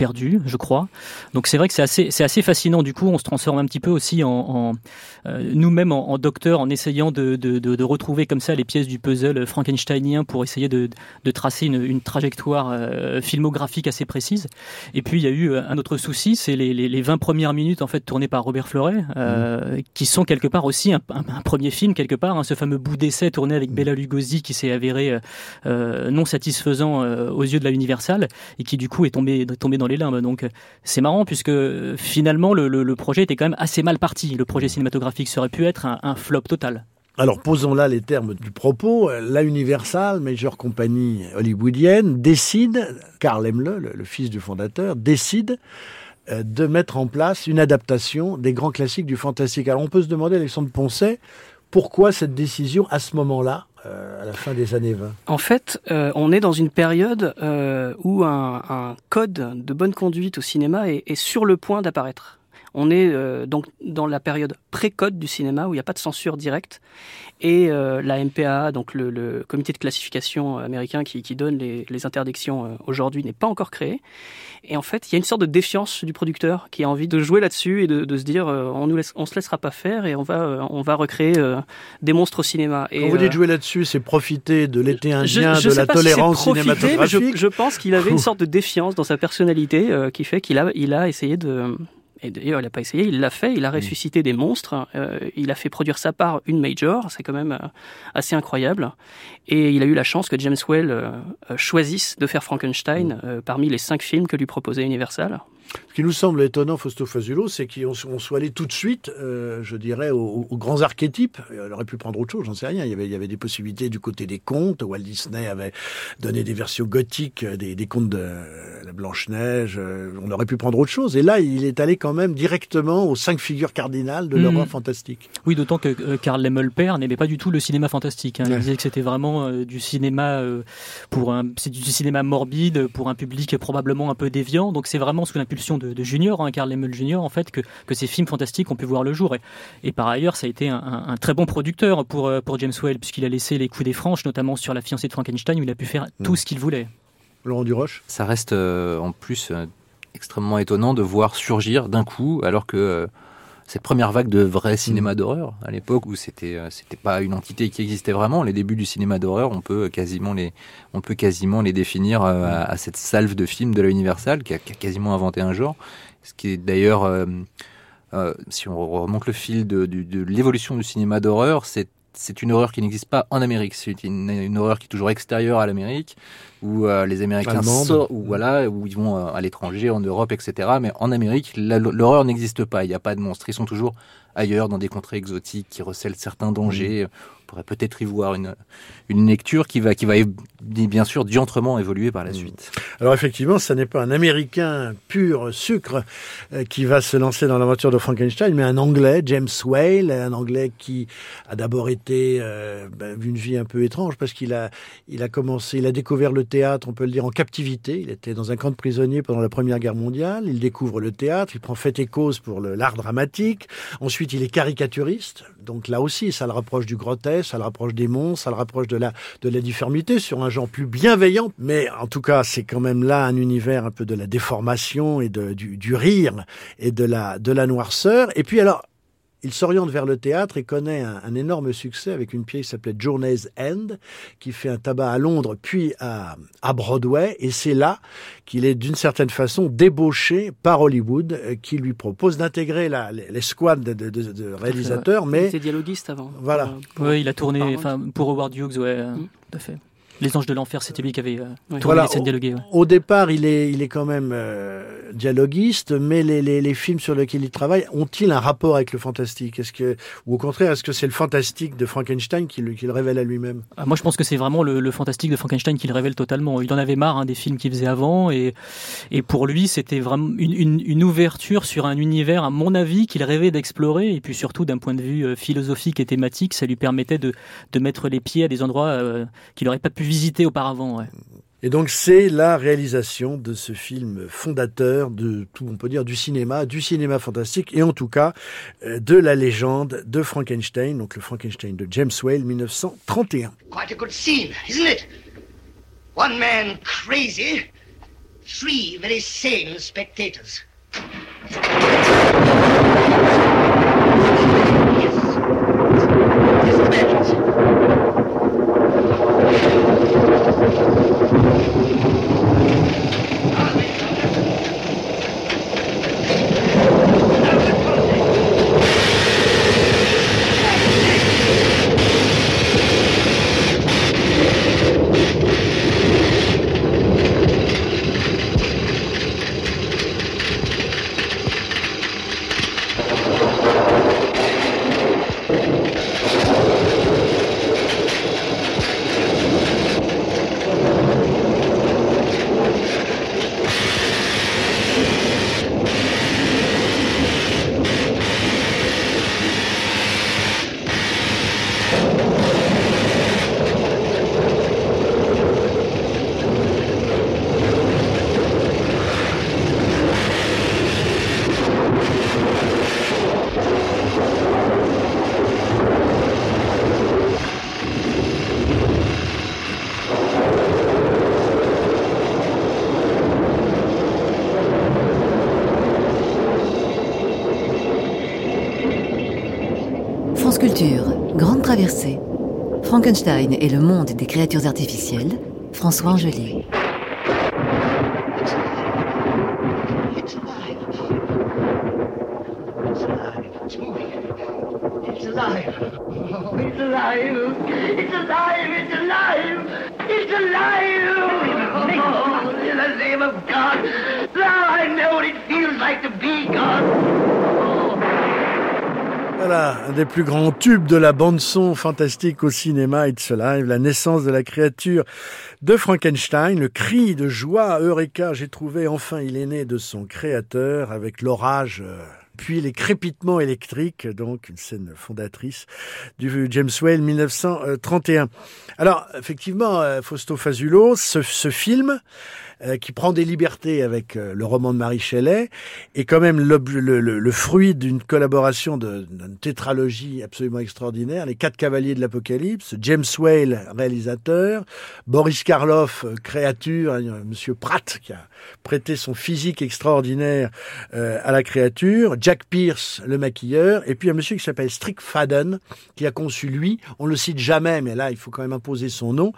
B: perdu, je crois. Donc c'est vrai que c'est assez, c'est assez fascinant. Du coup, on se transforme un petit peu aussi en, en euh, nous-mêmes en, en, docteur, en essayant de, de, de, de, retrouver comme ça les pièces du puzzle frankensteinien pour essayer de, de tracer une, une trajectoire euh, filmographique assez précise. Et puis il y a eu euh, un autre souci, c'est les, les, les 20 premières minutes en fait tournées par Robert Fleuret, euh, mmh. qui sont quelque part aussi un, un, premier film quelque part, hein, ce fameux bout d'essai tourné avec mmh. Bella Lugosi qui s'est avéré non satisfaisant aux yeux de la Universal et qui du coup est tombé tombé dans les limbes. Donc c'est marrant puisque finalement le, le, le, projet était quand même assez mal parti. Le projet cinématographique serait pu être un, un flop total.
A: Alors posons là les termes du propos. La Universal, major compagnie hollywoodienne, décide, Carl Emle, le, le fils du fondateur, décide euh, de mettre en place une adaptation des grands classiques du fantastique. Alors on peut se demander, Alexandre Poncet, pourquoi cette décision à ce moment-là euh, à la fin des années 20
C: En fait, euh, on est dans une période euh, où un, code de bonne conduite au cinéma est, est sur le point d'apparaître. On est euh, donc dans la période pré-code du cinéma où il n'y a pas de censure directe et euh, la MPA, donc le, le, comité de classification américain qui, qui donne les, les interdictions euh, aujourd'hui, n'est pas encore créé. Et en fait, il y a une sorte de défiance du producteur qui a envie de jouer là-dessus et de, de, se dire euh, on on se laissera pas faire et on va on va recréer des monstres au cinéma.
A: Et, Quand vous dites jouer là-dessus, c'est profiter de l'été indien, je, je de la tolérance
C: profiter,
A: cinématographique.
C: Je, je, pense qu'il avait une sorte de défiance dans sa personnalité qui fait qu'il a il a essayé de et d'ailleurs, il n'a pas essayé, il l'a fait, il a mm. ressuscité des monstres, euh, il a fait produire ça par une major, c'est quand même euh, assez incroyable. Et il a eu la chance que James Whale euh, choisisse de faire Frankenstein mm. parmi les cinq films que lui proposait Universal.
A: Ce qui nous semble étonnant, Fausto Fazulo, c'est qu'on soit allé tout de suite, euh, je dirais, aux, aux, grands archétypes. Elle aurait pu prendre autre chose, j'en sais rien. Il y, avait, il y avait des possibilités du côté des contes. Walt Disney avait donné des versions gothiques des, des contes de la Blanche-Neige. Euh, on aurait pu prendre autre chose. Et là, il est allé quand même directement aux cinq figures cardinales de l'horreur mmh. fantastique.
B: Oui, d'autant que euh, Karl Lemmelper n'aimait pas du tout le cinéma fantastique. Hein. Il ouais. disait que c'était vraiment euh, du cinéma euh, pour un, c'est du cinéma morbide pour un public probablement un peu déviant. Donc c'est vraiment sous l'impulsion de, de Junior, hein, Karl Lemel Junior, en fait, que, que ces films fantastiques ont pu voir le jour. Et, et par ailleurs, ça a été un, un, un, très bon producteur pour, euh, pour James Whale, puisqu'il a laissé les coups des franches, notamment sur La fiancée de Frankenstein, où il a pu faire mmh. tout ce qu'il voulait.
A: Laurent Duroche?
D: Ça reste euh, en plus euh, extrêmement étonnant de voir surgir d'un coup, alors que euh, cette première vague de vrai cinéma mmh. d'horreur à l'époque où c'était c'était pas une entité qui existait vraiment les débuts du cinéma d'horreur on peut quasiment les on peut quasiment les définir à, à, cette salve de films de la Universal qui a, qui a quasiment inventé un genre ce qui est d'ailleurs euh, euh, si on remonte le fil de, de, de l'évolution du cinéma d'horreur c'est c'est une horreur qui n'existe pas en Amérique. C'est une, une, horreur qui est toujours extérieure à l'Amérique. Où les Américains sortent, ou voilà, où ils vont à l'étranger, en Europe, etc. Mais en Amérique, l'horreur n'existe pas. Il n'y a pas de monstres. Ils sont toujours ailleurs, dans des contrées exotiques qui recèlent certains dangers. Pourrait peut-être y voir une, une lecture qui va, qui va bien sûr diantrement évoluer par la mm. suite.
A: Alors effectivement, ce n'est pas un Américain pur sucre euh, qui va se lancer dans l'aventure de Frankenstein, mais un Anglais, James Whale, un Anglais qui a d'abord été euh, ben, une vie un peu étrange parce qu'il a, il a commencé, il a découvert le théâtre, on peut le dire, en captivité. Il était dans un camp de prisonniers pendant la Première Guerre mondiale. Il découvre le théâtre, il prend fait et cause pour l'art dramatique. Ensuite, il est caricaturiste. Donc là aussi, ça le rapproche du grotesque, ça le rapproche des monstres, ça le rapproche de la, de la difformité sur un genre plus bienveillant. Mais en tout cas, c'est quand même là un univers un peu de la déformation et de, du, du rire et de la, de la noirceur. Et puis alors, il s'oriente vers le théâtre et connaît un, énorme succès avec une pièce qui s'appelait Journey's End, qui fait un tabac à Londres puis à, à Broadway. Et c'est là qu'il est d'une certaine façon débauché par Hollywood, euh, qui lui propose d'intégrer l'escouade de, de, de, réalisateurs. Mais
C: c'est dialoguiste avant.
B: Voilà. oui, il a tourné, enfin pour Howard Hughes, ouais, mm. tout à fait. Les Anges de l'Enfer, c'était lui qui avait euh, tourné les scènes dialoguées.
A: Au, départ, il est, il est quand même euh, dialoguiste, mais les, les, les, films sur lesquels il travaille ont-ils un rapport avec le fantastique? Est-ce que, ou au contraire, est-ce que c'est le fantastique de Frankenstein qui le, qui le révèle à lui-même?
B: Ah, Moi, je pense que c'est vraiment le, le, fantastique de Frankenstein qui le révèle totalement. Il en avait marre hein, des films qu'il faisait avant, et, et pour lui, c'était vraiment une, une, une, ouverture sur un univers, à mon avis, qu'il rêvait d'explorer, et puis surtout d'un point de vue euh, philosophique et thématique, ça lui permettait de, de mettre les pieds à des endroits qu'il n'aurait pas pu visité auparavant. Ouais.
A: Et donc c'est la réalisation de ce film fondateur de tout, on peut dire, du cinéma, du cinéma fantastique et en tout cas euh, de la légende de Frankenstein, donc le Frankenstein de James Whale, 1931. Quite a good scene, isn't it? One man crazy, three very sane spectators.
G: Frankenstein et le monde des créatures artificielles, François Angelier.
A: Un des plus grands tubes de la bande-son fantastique au cinéma, It's Alive, la naissance de la créature de Frankenstein, le cri de joie, Eureka, j'ai trouvé, enfin il est né de son créateur avec l'orage euh, puis les crépitements électriques, donc une scène fondatrice du James Whale 1931. Alors, effectivement, euh, Fausto Fazulo, ce film, euh, qui prend des libertés avec euh, le roman de Marie Shelley, est quand même le, le, le fruit d'une collaboration d'une tétralogie absolument extraordinaire. Les quatre cavaliers de l'Apocalypse, James Whale, réalisateur, Boris Karloff, euh, créature, Monsieur Pratt, qui a prêté son physique extraordinaire à la créature, Jack Pierce, le maquilleur, et puis un monsieur qui s'appelle Strick Fadden, qui a conçu lui, on le cite jamais, mais là il faut quand même imposer son nom,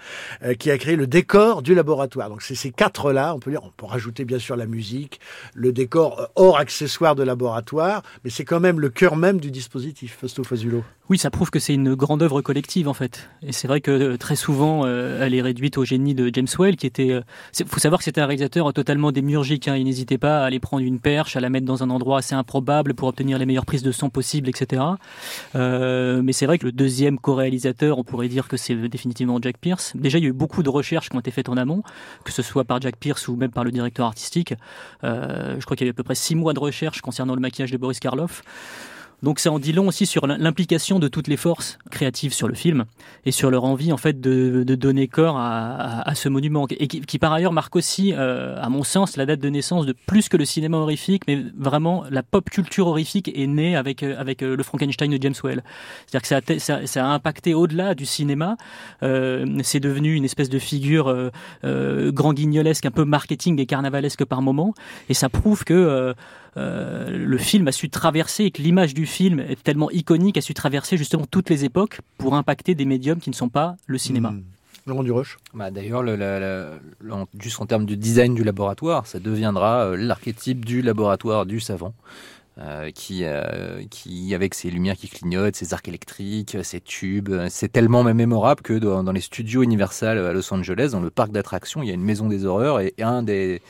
A: qui a créé le décor du laboratoire. Donc c'est ces quatre on peut rajouter bien sûr la musique, le décor euh, hors accessoire de laboratoire, mais c'est quand même le cœur même du dispositif, Fausto Fazulo.
B: Oui, ça prouve que c'est une grande œuvre collective en fait. Et c'est vrai que euh, très souvent, euh, elle est réduite au génie de James Whale, qui était. Il faut savoir que c'était un réalisateur totalement démiurgique. Hein. Il n'hésitait pas à aller prendre une perche, à la mettre dans un endroit assez improbable pour obtenir les meilleures prises de son possibles, etc. mais c'est vrai que le deuxième co-réalisateur, on pourrait dire que c'est définitivement Jack Pierce. Déjà, il y a eu beaucoup de recherches qui ont été faites en amont, que ce soit par Jack Pierce ou même par le directeur artistique. Euh, je crois qu'il y avait à peu près six mois de recherche concernant le maquillage de Boris Karloff. Donc ça en dit long aussi sur l'implication de toutes les forces créatives sur le film et sur leur envie en fait de, de donner corps à, à, ce monument et qui, qui, par ailleurs marque aussi, euh, à mon sens, la date de naissance de plus que le cinéma horrifique, mais vraiment la pop culture horrifique est née avec euh, avec euh, le Frankenstein de James Whale. C'est-à-dire que ça a, ça, ça a impacté au-delà du cinéma. Euh, c'est devenu une espèce de figure euh, grand guignolesque, un peu marketing et carnavalesque par moment, et ça prouve que euh, le film a su traverser et que l'image du film est tellement iconique, a su traverser justement toutes les époques pour impacter des médiums qui ne sont pas le cinéma. Mmh.
A: Laurent Duroche
D: bah, D'ailleurs, le, juste en termes de design du laboratoire, ça deviendra euh, l'archétype du laboratoire du savant. Euh, qui, euh, qui, avec ses lumières qui clignotent, ses arcs électriques, ses tubes, c'est tellement mémorable que dans, les studios Universal à Los Angeles, dans le parc d'attractions, il y a une maison des horreurs et un des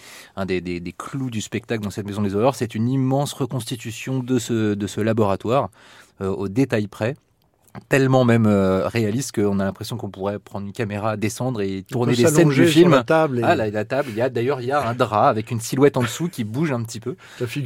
D: clous du spectacle dans cette maison des horreurs, c'est une immense reconstitution de ce, de ce laboratoire euh, au détail près tellement même euh, réaliste qu'on a l'impression qu'on pourrait prendre une caméra, descendre et tourner les scènes du film.
A: La table
D: Ah, la, la, table. Il y a d'ailleurs il y a un drap avec une silhouette en dessous qui bouge un petit peu.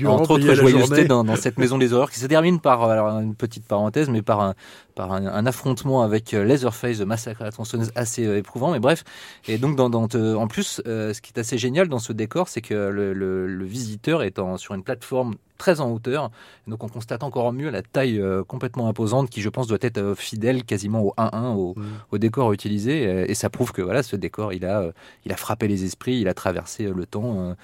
A: Entre
D: autres joyeusetés dans, dans, cette maison des horreurs qui se termine par alors, une petite parenthèse, mais par un, par un, affrontement avec euh, Leatherface de Massacre à la tronçonneuse assez euh, éprouvant. Mais bref, et donc dans, dans en plus, ce qui est assez génial dans ce décor, c'est que le, le, le visiteur est en, sur une plateforme très en hauteur. Donc on constate encore mieux la taille euh, complètement imposante qui, je pense, doit être euh, fidèle quasiment au 1-1, au, mm. au, décor utilisé. Et, ça prouve que voilà, ce décor, il a, euh, il a frappé les esprits, il a traversé le temps.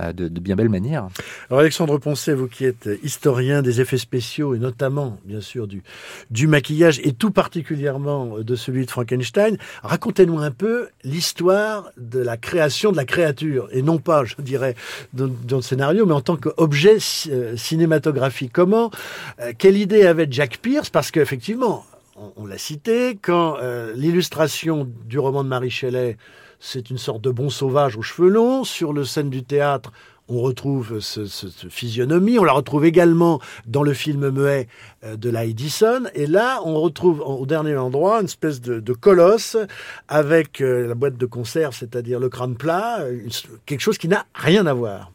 D: Euh, de, bien belle manière.
A: Alors Alexandre Poncet, vous qui êtes historien des effets spéciaux et notamment, bien sûr, du, maquillage et tout particulièrement de celui de Frankenstein, racontez-nous un peu l'histoire de la création de la créature et non pas, je dirais, dans, le scénario, mais en tant qu'objet euh, cinématographique. Comment, euh, quelle idée avait Jack Pierce? Parce qu'effectivement, on, l'a cité, quand l'illustration du roman de Marie Shelley c'est une sorte de bon sauvage aux cheveux longs. Sur le scène du théâtre, on retrouve ce, physionomie. On la retrouve également dans le film muet euh, de la Edison. Et là, on retrouve au dernier endroit une espèce de, colosse avec euh, la boîte de conserve, c'est-à-dire le crâne plat, quelque chose qui n'a rien à voir.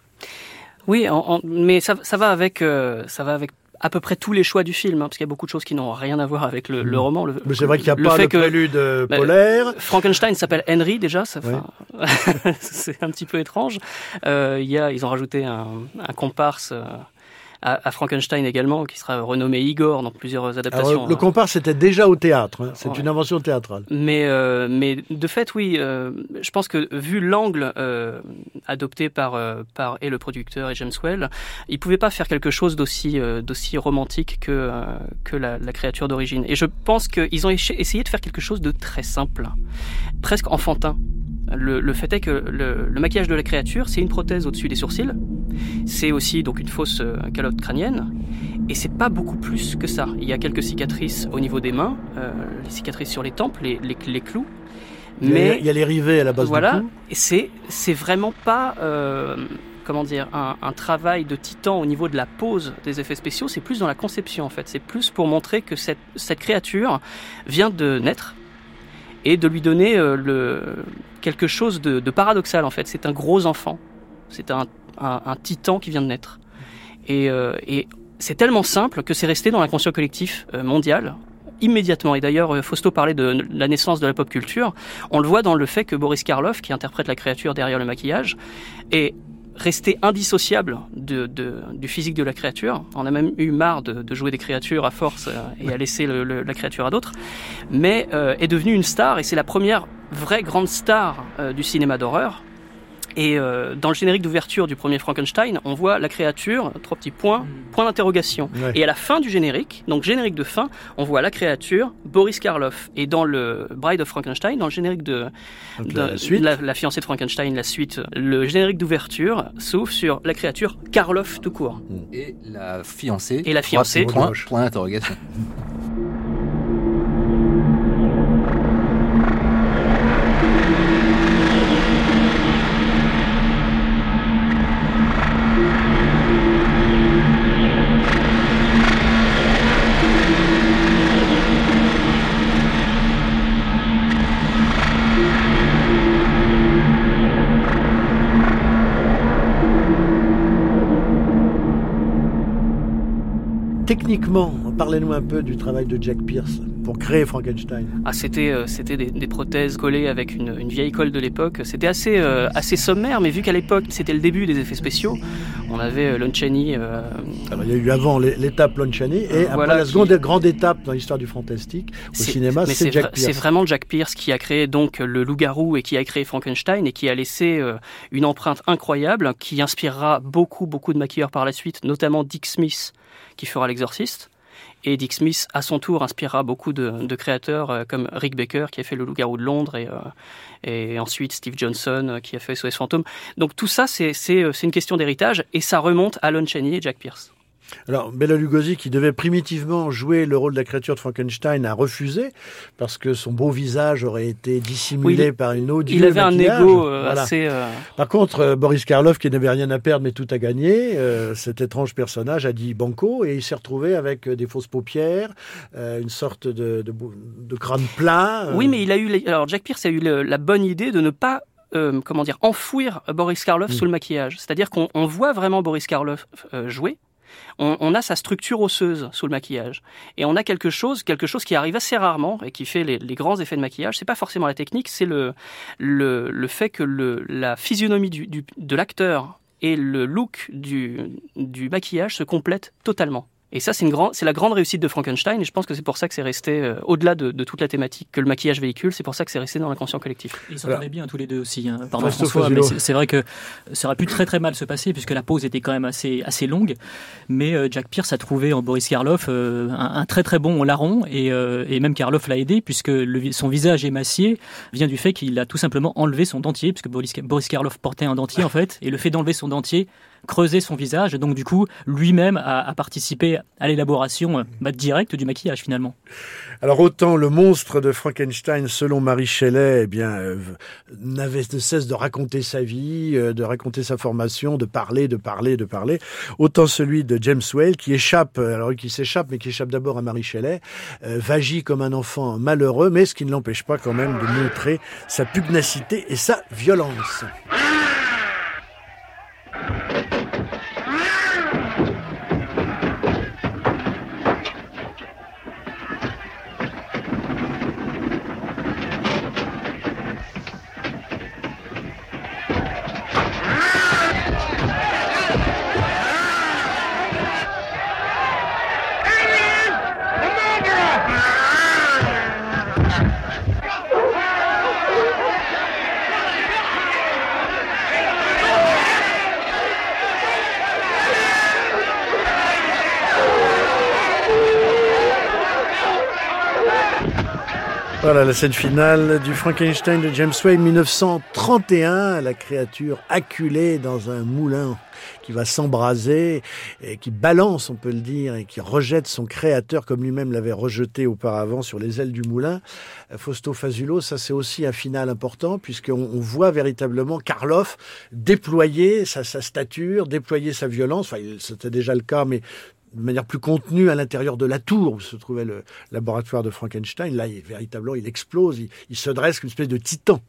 C: Oui, mais ça, va avec euh, ça va avec à peu près tous les choix du film, hein, parce qu'il y a beaucoup de choses qui n'ont rien à voir avec le, le hmm. roman. Le,
A: Mais c'est vrai qu'il n'y a pas de prélude euh, bah, polaire.
C: Frankenstein s'appelle Henry déjà, ça c'est un petit peu étrange. Euh, il y a, ils ont rajouté un, un comparse. Euh, à, Frankenstein également, qui sera renommé Igor dans plusieurs adaptations.
A: le comparse c'était déjà au théâtre, hein. c'est une invention théâtrale.
C: Mais, euh, mais de fait, oui, euh, je pense que vu l'angle euh, adopté par, par et le producteur et James Well, il pouvait pas faire quelque chose d'aussi d'aussi romantique que, que la, la créature d'origine. Et je pense qu'ils ont essayé de faire quelque chose de très simple, presque enfantin. Le, fait est que le, maquillage de la créature, c'est une prothèse au-dessus des sourcils. C'est aussi donc une fausse euh, calotte crânienne. Et c'est pas beaucoup plus que ça. Il y a quelques cicatrices au niveau des mains, euh, les cicatrices sur les tempes, les, les, clous.
A: Mais il y a les rivets à la base
C: voilà,
A: du cou.
C: Et c'est c'est vraiment pas euh, comment dire un, travail de titan au niveau de la pose des effets spéciaux. C'est plus dans la conception en fait. C'est plus pour montrer que cette cette créature vient de naître et de lui donner le quelque chose de, paradoxal en fait. C'est un gros enfant, c'est un, titan qui vient de naître. Euh, et, c'est tellement simple que c'est resté dans l'inconscient collectif euh, mondial immédiatement. Et d'ailleurs, euh, Fausto parlait de la naissance de la pop culture. On le voit dans le fait que Boris Karloff, qui interprète la créature derrière le maquillage, est resté indissociable du physique de la créature. On a même eu marre de, jouer des créatures à force et à laisser la créature à d'autres, mais est devenu une star et c'est la première vraie grande star euh, du cinéma d'horreur. Et euh, dans le générique d'ouverture du premier Frankenstein, on voit la créature, trois petits points, point d'interrogation. Et à la fin du générique, donc générique de fin, on voit la créature, Boris Karloff. Et dans le Bride of Frankenstein, dans le générique de, la, fiancée de Frankenstein, la suite, le générique d'ouverture s'ouvre sur la créature Karloff tout court.
D: Et la fiancée.
C: Et la fiancée.
D: Point, point d'interrogation.
A: Techniquement, parlez-nous un peu du travail de Jack Pierce pour créer Frankenstein.
C: Ah, c'était euh, c'était des, prothèses collées avec une, vieille colle de l'époque. C'était assez euh, assez sommaire, mais vu qu'à l'époque c'était le début des effets spéciaux, on avait euh, Lon Chaney.
A: Alors il y a eu avant l'étape Lon Chaney et après la seconde grande étape dans l'histoire du fantastique au cinéma, c'est Jack Pierce.
C: C'est vraiment Jack Pierce qui a créé donc le loup-garou et qui a créé Frankenstein et qui a laissé une empreinte incroyable qui inspirera beaucoup beaucoup de maquilleurs par la suite, notamment Dick Smith qui fera l'exorciste. Et Dick Smith, à son tour, inspirera beaucoup de, créateurs euh, comme Rick Baker, qui a fait Le Loup-garou de Londres, et, euh, ensuite Steve Johnson, euh, qui a fait SOS Fantôme. Donc tout ça, c'est une question d'héritage, et ça remonte à Lon Chaney et Jack Pierce.
A: Alors, Bela Lugosi, qui devait primitivement jouer le rôle de la créature de Frankenstein, a refusé parce que son beau visage aurait été dissimulé par une odieux
C: Il avait un ego euh, assez. Euh,
A: par contre, euh, Boris Karloff, qui n'avait rien à perdre mais tout à gagner, cet étrange personnage a dit banco et il s'est retrouvé avec des fausses paupières, une sorte de, crâne plat.
C: Oui, mais il a eu. Alors, Jack Pierce a eu la bonne idée de ne pas comment dire, enfouir Boris Karloff mm. sous le maquillage. C'est-à-dire qu'on voit vraiment Boris Karloff jouer, on, a sa structure osseuse sous le maquillage. Et on a quelque chose, quelque chose qui arrive assez rarement et qui fait les, grands effets de maquillage. C'est pas forcément la technique, c'est le, le, fait que la physionomie de l'acteur et le look du, du maquillage se complètent totalement. Et ça, c'est une grande, c'est la grande réussite de Frankenstein. Et je pense que c'est pour ça que c'est resté euh, au-delà de, toute la thématique que le maquillage véhicule. C'est pour ça que c'est resté dans l'inconscient collectif.
B: Ils s'entendaient bien tous les deux aussi. Hein. Pardon François, mais c'est vrai que ça aurait pu très très mal se passer puisque la pause était quand même assez assez longue. Mais euh, Jack Pierce a trouvé en Boris Karloff euh, un, très très bon larron et, et même Karloff l'a aidé puisque le, son visage émacié vient du fait qu'il a tout simplement enlevé son dentier puisque Boris, Boris Karloff portait un dentier en fait et le fait d'enlever son dentier creuser son visage. Donc, du coup, lui-même a, participé à l'élaboration euh, bah, directe du maquillage, finalement.
A: Alors, autant le monstre de Frankenstein, selon Marie Shelley, eh bien, euh, n'avait de cesse de raconter sa vie, euh, de raconter sa formation, de parler, de parler, de parler. Autant celui de James Whale, qui échappe, alors qui s'échappe, mais qui échappe d'abord à Marie Shelley, vagit comme un enfant malheureux, mais ce qui ne l'empêche pas quand même de montrer sa pugnacité et sa violence. Voilà la scène finale du Frankenstein de James Whale 1931, la créature acculée dans un moulin qui va s'embraser et qui balance, on peut le dire, et qui rejette son créateur comme lui-même l'avait rejeté auparavant sur les ailes du moulin. Fausto Fazulo, ça c'est aussi un final important puisqu'on on voit véritablement Karloff déployer sa, sa stature, déployer sa violence. Enfin, c'était déjà le cas, mais de manière plus contenue à l'intérieur de la tour où se trouvait le laboratoire de Frankenstein. Là, il, véritablement, il explose, il, se dresse comme une espèce de titan.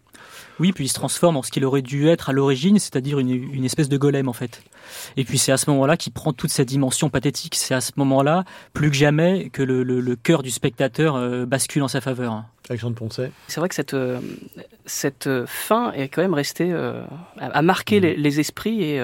B: Oui, puis il se transforme en ce qu'il aurait dû être à l'origine, c'est-à-dire une, espèce de golem en fait. Et puis c'est à ce moment-là qu'il prend toute sa dimension pathétique. C'est à ce moment-là, plus que jamais, que le, cœur du spectateur euh, bascule en sa faveur.
A: Alexandre Poncet.
C: C'est vrai que cette, euh, cette fin est quand même restée, à euh, marquer mm. les, les, esprits et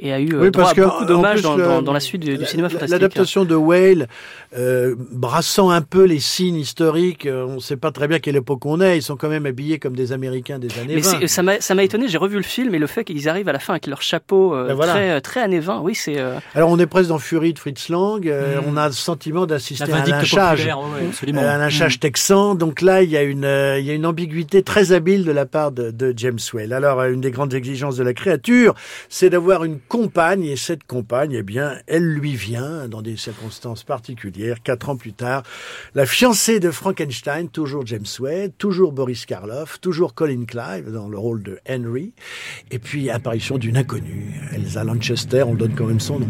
C: et a eu oui, droit à beaucoup d'hommages dans, dans, la suite du, cinéma fantastique.
A: L'adaptation de Whale, euh, brassant un peu les signes historiques, on ne sait pas très bien quelle époque on est, ils sont quand même habillés comme des Américains des années mais 20.
C: Ça m'a étonné, j'ai revu le film et le fait qu'ils arrivent à la fin avec leur chapeau ben très, très années 20, oui c'est...
A: Alors on est presque dans Fury de Fritz Lang, mm. on a le sentiment d'assister à un lynchage, un lynchage mm. texan, donc là il y, a une, il y a une ambiguïté très habile de la part de, de James Whale. Alors une des grandes exigences de la créature, c'est d'avoir une compagne, et cette compagne, eh bien, elle lui vient dans des circonstances particulières, quatre ans plus tard. La fiancée de Frankenstein, toujours James Wade, toujours Boris Karloff, toujours Colin Clive dans le rôle de Henry, et puis apparition d'une inconnue, Elsa Lanchester, on donne quand même son nom.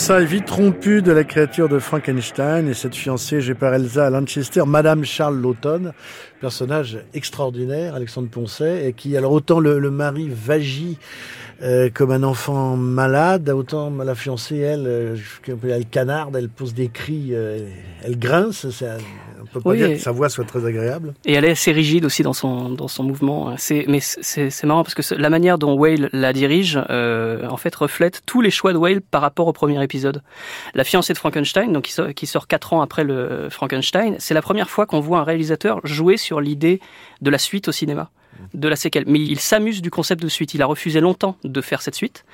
A: Fiançailles vite rompues de la créature de Frankenstein et cette fiancée j'ai par Elsa Lanchester, Madame Charles Lawton, personnage extraordinaire, Alexandre Poncet, et qui alors autant le, le mari vagit euh, comme un enfant malade, autant la fiancée, elle, euh, elle canarde, elle pose des cris, euh, elle grince, on peut pas dire que sa voix soit très agréable.
C: Et elle est assez rigide aussi dans son, dans son mouvement. C'est, mais c'est, marrant parce que la manière dont Whale la dirige, en fait, reflète tous les choix de Whale par rapport au premier épisode. La fiancée de Frankenstein, donc qui sort, qui sort quatre ans après le Frankenstein, c'est la première fois qu'on voit un réalisateur jouer sur l'idée de la suite au cinéma de la séquelle. Mais il s'amuse du concept de suite. Il a refusé longtemps de faire cette suite.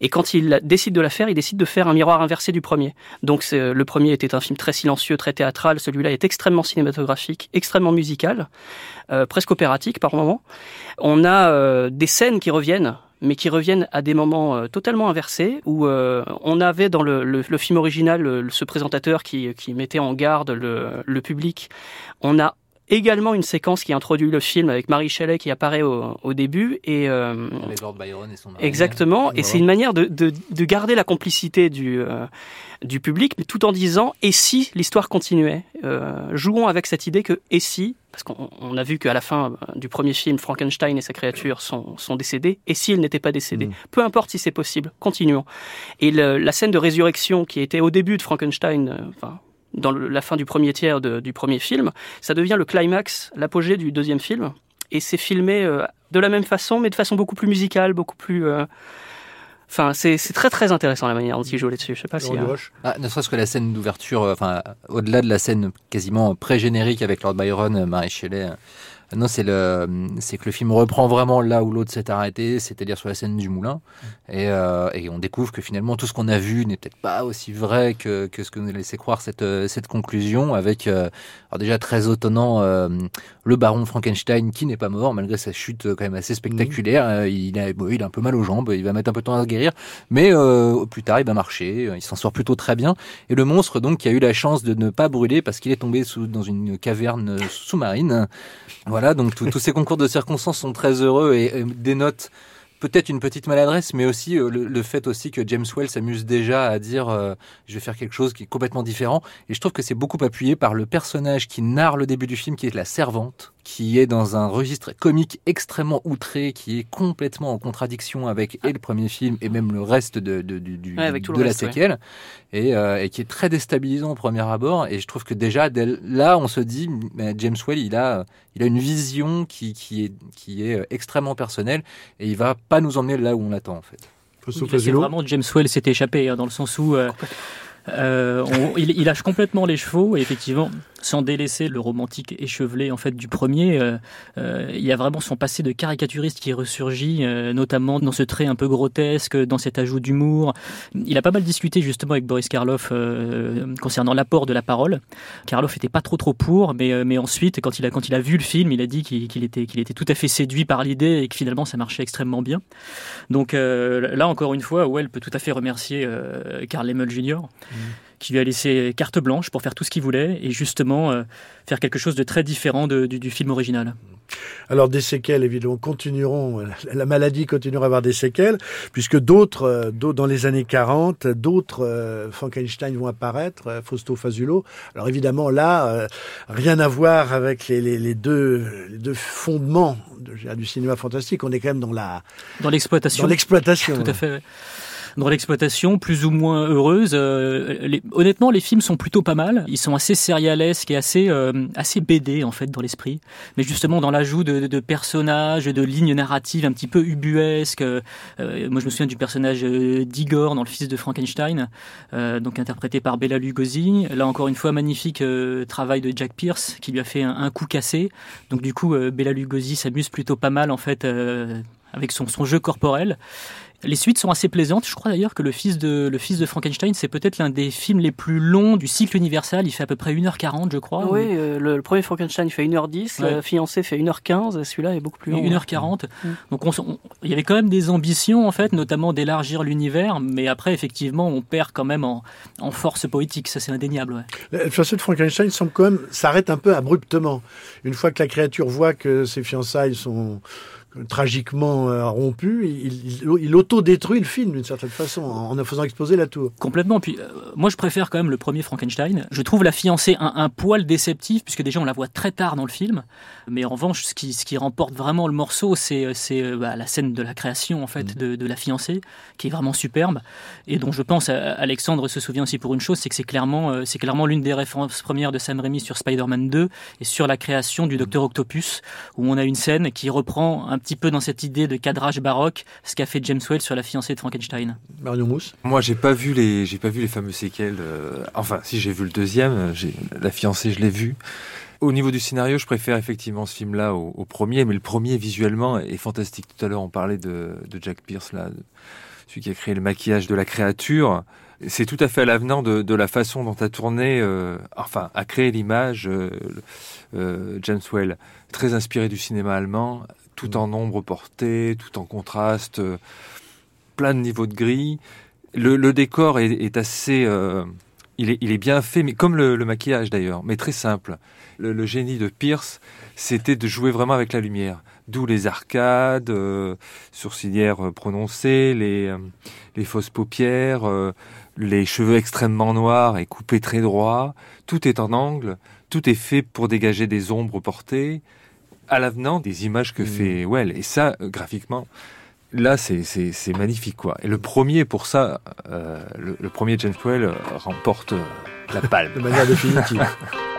C: Et quand il décide de la faire, il décide de faire un miroir inversé du premier. Donc le premier était un film très silencieux, très théâtral. Celui-là est extrêmement cinématographique, extrêmement musical, euh, presque opératique par moments. On a euh, des scènes qui reviennent mais qui reviennent à des moments euh, totalement inversés, où on avait dans le, film original ce présentateur qui, mettait en garde le public. On a également une séquence qui introduit le film avec Marie Shelley qui apparaît au, au début et,
D: euh, Lord Byron et son mari.
C: exactement et c'est une manière de, de, de, garder la complicité du euh, du public mais tout en disant et si l'histoire continuait? Euh, jouons avec cette idée que et si? Parce qu'on a vu qu'à la fin euh, du premier film, Frankenstein et sa créature sont, sont décédés, et s'ils n'étaient pas décédés, mm. peu importe si c'est possible, continuons. Et la scène de résurrection qui était au début de Frankenstein, euh, enfin, dans la fin du premier tiers du premier film, ça devient le climax, l'apogée du deuxième film, et c'est filmé euh, de la même façon, mais de façon beaucoup plus musicale, beaucoup plus... Enfin, c'est très très intéressant la manière dont il joue là-dessus. Je sais pas si. Hein.
D: Ah, ne serait-ce que la scène d'ouverture, enfin, au-delà de la scène quasiment pré-générique avec Lord Byron, Marie Shelley non, c'est le, c'est que le film reprend vraiment là où l'autre s'est arrêté, c'est-à-dire sur la scène du moulin, et, euh, et, on découvre que finalement tout ce qu'on a vu n'est peut-être pas aussi vrai que, que ce que nous a laissé croire cette, euh, cette conclusion, avec euh, alors déjà très étonnant euh, le baron Frankenstein qui n'est pas mort malgré sa chute quand même assez spectaculaire. Il a, il a un peu mal aux jambes, il va mettre un peu de temps à se guérir, mais plus tard il va marcher, il s'en sort plutôt très bien. Et le monstre donc qui a eu la chance de ne pas brûler parce qu'il est tombé sous, dans une caverne sous-marine. Voilà donc tous ces concours de circonstances sont très heureux et, dénotent peut-être une petite maladresse, mais aussi euh, le, fait aussi que James Well s'amuse déjà à dire euh, je vais faire quelque chose qui est complètement différent. Et je trouve que c'est beaucoup appuyé par le personnage qui narre le début du film, qui est la servante, qui est dans un registre comique extrêmement outré, qui est complètement en contradiction avec et le premier film et même le reste de, de, du, de la séquelle, et, euh, et, qui est très déstabilisant au premier abord. Et je trouve que déjà dès là, on se dit, James Well, il a, il a une vision qui, qui, est, qui est extrêmement personnelle, et il va pas nous emmener là où on l'attend en fait.
B: c'est vraiment James Well s'est échappé hein, dans le sens où euh, euh, il, il, lâche complètement les chevaux et effectivement sans délaisser le romantique échevelé en fait du premier, euh, euh, il y a vraiment son passé de caricaturiste qui ressurgit, euh, notamment dans ce trait un peu grotesque, dans cet ajout d'humour. Il a pas mal discuté justement avec Boris Karloff concernant l'apport de la parole. Karloff était pas trop trop pour, mais mais ensuite quand il a quand il a vu le film, il a dit qu'il était qu'il était tout à fait séduit par l'idée et que finalement ça marchait extrêmement bien. Donc là encore une fois, Well peut tout à fait remercier Karl Lemel Jr qui lui a laissé carte blanche pour faire tout ce qu'il voulait et justement euh, faire quelque chose de très différent du, film original.
A: Alors des séquelles évidemment continueront, la maladie continuera à avoir des séquelles puisque d'autres, euh, dans les années 40, d'autres euh, Frankenstein vont apparaître, Fausto Fazulo. Alors évidemment là, rien à voir avec les, deux, les deux fondements du cinéma fantastique. On est quand même dans la
B: dans l'exploitation.
A: Dans l'exploitation.
B: Tout à fait dans l'exploitation, plus ou moins heureuse. Euh, honnêtement, les films sont plutôt pas mal. Ils sont assez sérialesques et assez euh, assez BD en fait dans l'esprit. Mais justement dans l'ajout de, de, personnages, de lignes narratives un petit peu ubuesques. Euh, moi, je me souviens du personnage d'Igor dans Le Fils de Frankenstein, donc interprété par Bela Lugosi. Là encore une fois, magnifique travail de Jack Pierce qui lui a fait un, un coup cassé. Donc du coup, Bela Lugosi s'amuse plutôt pas mal en fait avec son, son jeu corporel. Les suites sont assez plaisantes. Je crois d'ailleurs que le fils de, le fils de Frankenstein, c'est peut-être l'un des films les plus longs du cycle universel. Il fait à peu près 1h40, je crois.
C: Oui, euh, le, premier Frankenstein fait 1h10, le fiancé fait 1h15, celui-là est beaucoup plus long.
B: 1h40. Mm. Donc il y avait quand même des ambitions, en fait, notamment d'élargir l'univers, mais après, effectivement, on perd quand même en, en force poétique, ça c'est indéniable.
A: Le fiancé de Frankenstein semble quand même s'arrête un peu abruptement. Une fois que la créature voit que ses fiançailles sont tragiquement euh, rompu, il, il, auto-détruit le film d'une certaine façon en faisant exploser la tour.
B: Complètement. Puis euh, moi, je préfère quand même le premier Frankenstein. Je trouve la fiancée un, un, poil déceptif puisque déjà on la voit très tard dans le film. Mais en revanche, ce qui, ce qui remporte vraiment le morceau, c'est euh, bah, la scène de la création en fait mm. de, de, la fiancée, qui est vraiment superbe et dont je pense Alexandre se souvient aussi pour une chose, c'est que c'est clairement c'est clairement l'une des références premières de Sam Raimi sur Spider-Man 2 et sur la création du Docteur Octopus où on a une scène qui reprend un petit peu dans cette idée de cadrage baroque, ce qu'a fait James Whale sur la fiancée de Frankenstein.
A: Marion Mousse
E: Moi, j'ai pas vu les, j'ai pas vu les fameux séquelles. Euh, enfin, si j'ai vu le deuxième, la fiancée, je l'ai vu. Au niveau du scénario, je préfère effectivement ce film-là au, premier, mais le premier visuellement est fantastique. Tout à l'heure, on parlait de, Jack Pierce, là, celui qui a créé le maquillage de la créature. C'est tout à fait à l'avenant de, la façon dont a tourné, euh, enfin, a créé l'image euh, James Whale, très inspiré du cinéma allemand, tout en ombre portée, tout en contraste, euh, plein de niveaux de gris. Le, décor est, assez, euh, il, est, il est bien fait, mais comme le, maquillage d'ailleurs, mais très simple. Le, génie de Pierce, c'était de jouer vraiment avec la lumière. D'où les arcades, euh, sourcilières prononcées, les, les fausses paupières, les cheveux extrêmement noirs et coupés très droits. Tout est en angle, tout est fait pour dégager des ombres portées à l'avenant des images que mm. fait Well. Et ça, euh, graphiquement, là, c'est magnifique, quoi. Et le premier, pour ça, euh, le, le, premier James Well remporte la palme.
A: De manière définitive.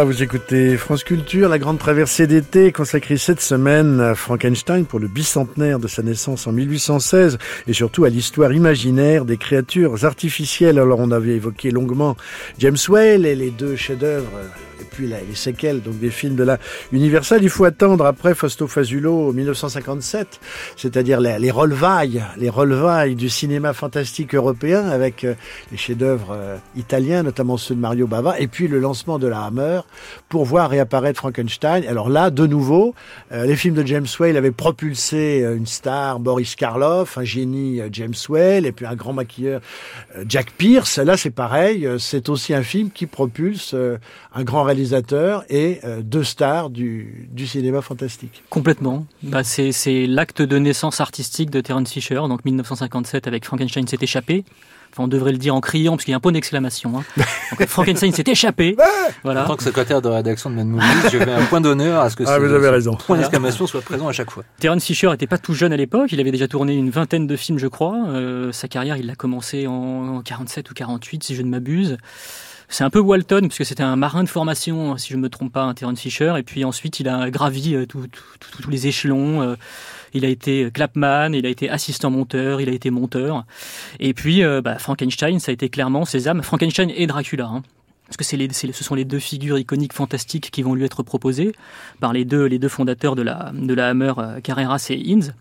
A: Vous écoutez France Culture, la grande traversée d'été consacrée cette semaine à Frankenstein pour le bicentenaire de sa naissance en 1816 et surtout à l'histoire imaginaire des créatures artificielles. Alors on avait évoqué longuement James Whale et les deux chefs-d'œuvre et puis les séquelles donc des films de la Universal. Il faut attendre après Fausto Fazulo 1957, c'est-à-dire les, les relevailles, les relevailles du cinéma fantastique européen avec euh, les chefs-d'œuvre euh, italiens, notamment ceux de Mario Bava, et puis le lancement de la Hammer pour voir réapparaître Frankenstein. Alors là, de nouveau, euh, les films de James Whale avaient propulsé une star, Boris Karloff, un génie James Whale, et puis un grand maquilleur Jack Pierce. Là, c'est pareil, c'est aussi un film qui propulse un grand réalisateur et euh, deux stars du, du, cinéma fantastique.
B: Complètement. Bah, c'est l'acte de naissance artistique de Terence Fisher, donc 1957 avec Frankenstein s'est échappé. Enfin, on devrait le dire en criant, parce qu'il y a un point d'exclamation. Hein. Frankenstein s'est échappé.
D: voilà. En tant que secrétaire de rédaction de Mad Movies, je mets un point d'honneur à ce que
A: ah, vous avez raison.
D: point d'exclamation soit présent à chaque fois.
B: Terence Fisher n'était pas tout jeune à l'époque. Il avait déjà tourné une vingtaine de films, je crois. Euh, sa carrière, il l'a commencé en 47 ou 48, si je ne m'abuse. C'est un peu Walton, puisque c'était un marin de formation, si je ne me trompe pas, un Terence Fisher. Et puis ensuite, il a gravi euh, tous les échelons. Euh, il a été clapman, il a été assistant monteur, il a été monteur. Et puis, euh, bah, Frankenstein, ça a été clairement ses âmes. Frankenstein et Dracula. Hein parce que ce sont les deux figures iconiques fantastiques qui vont lui être proposées par les deux, fondateurs de la, Hammer, Carreras et Inns.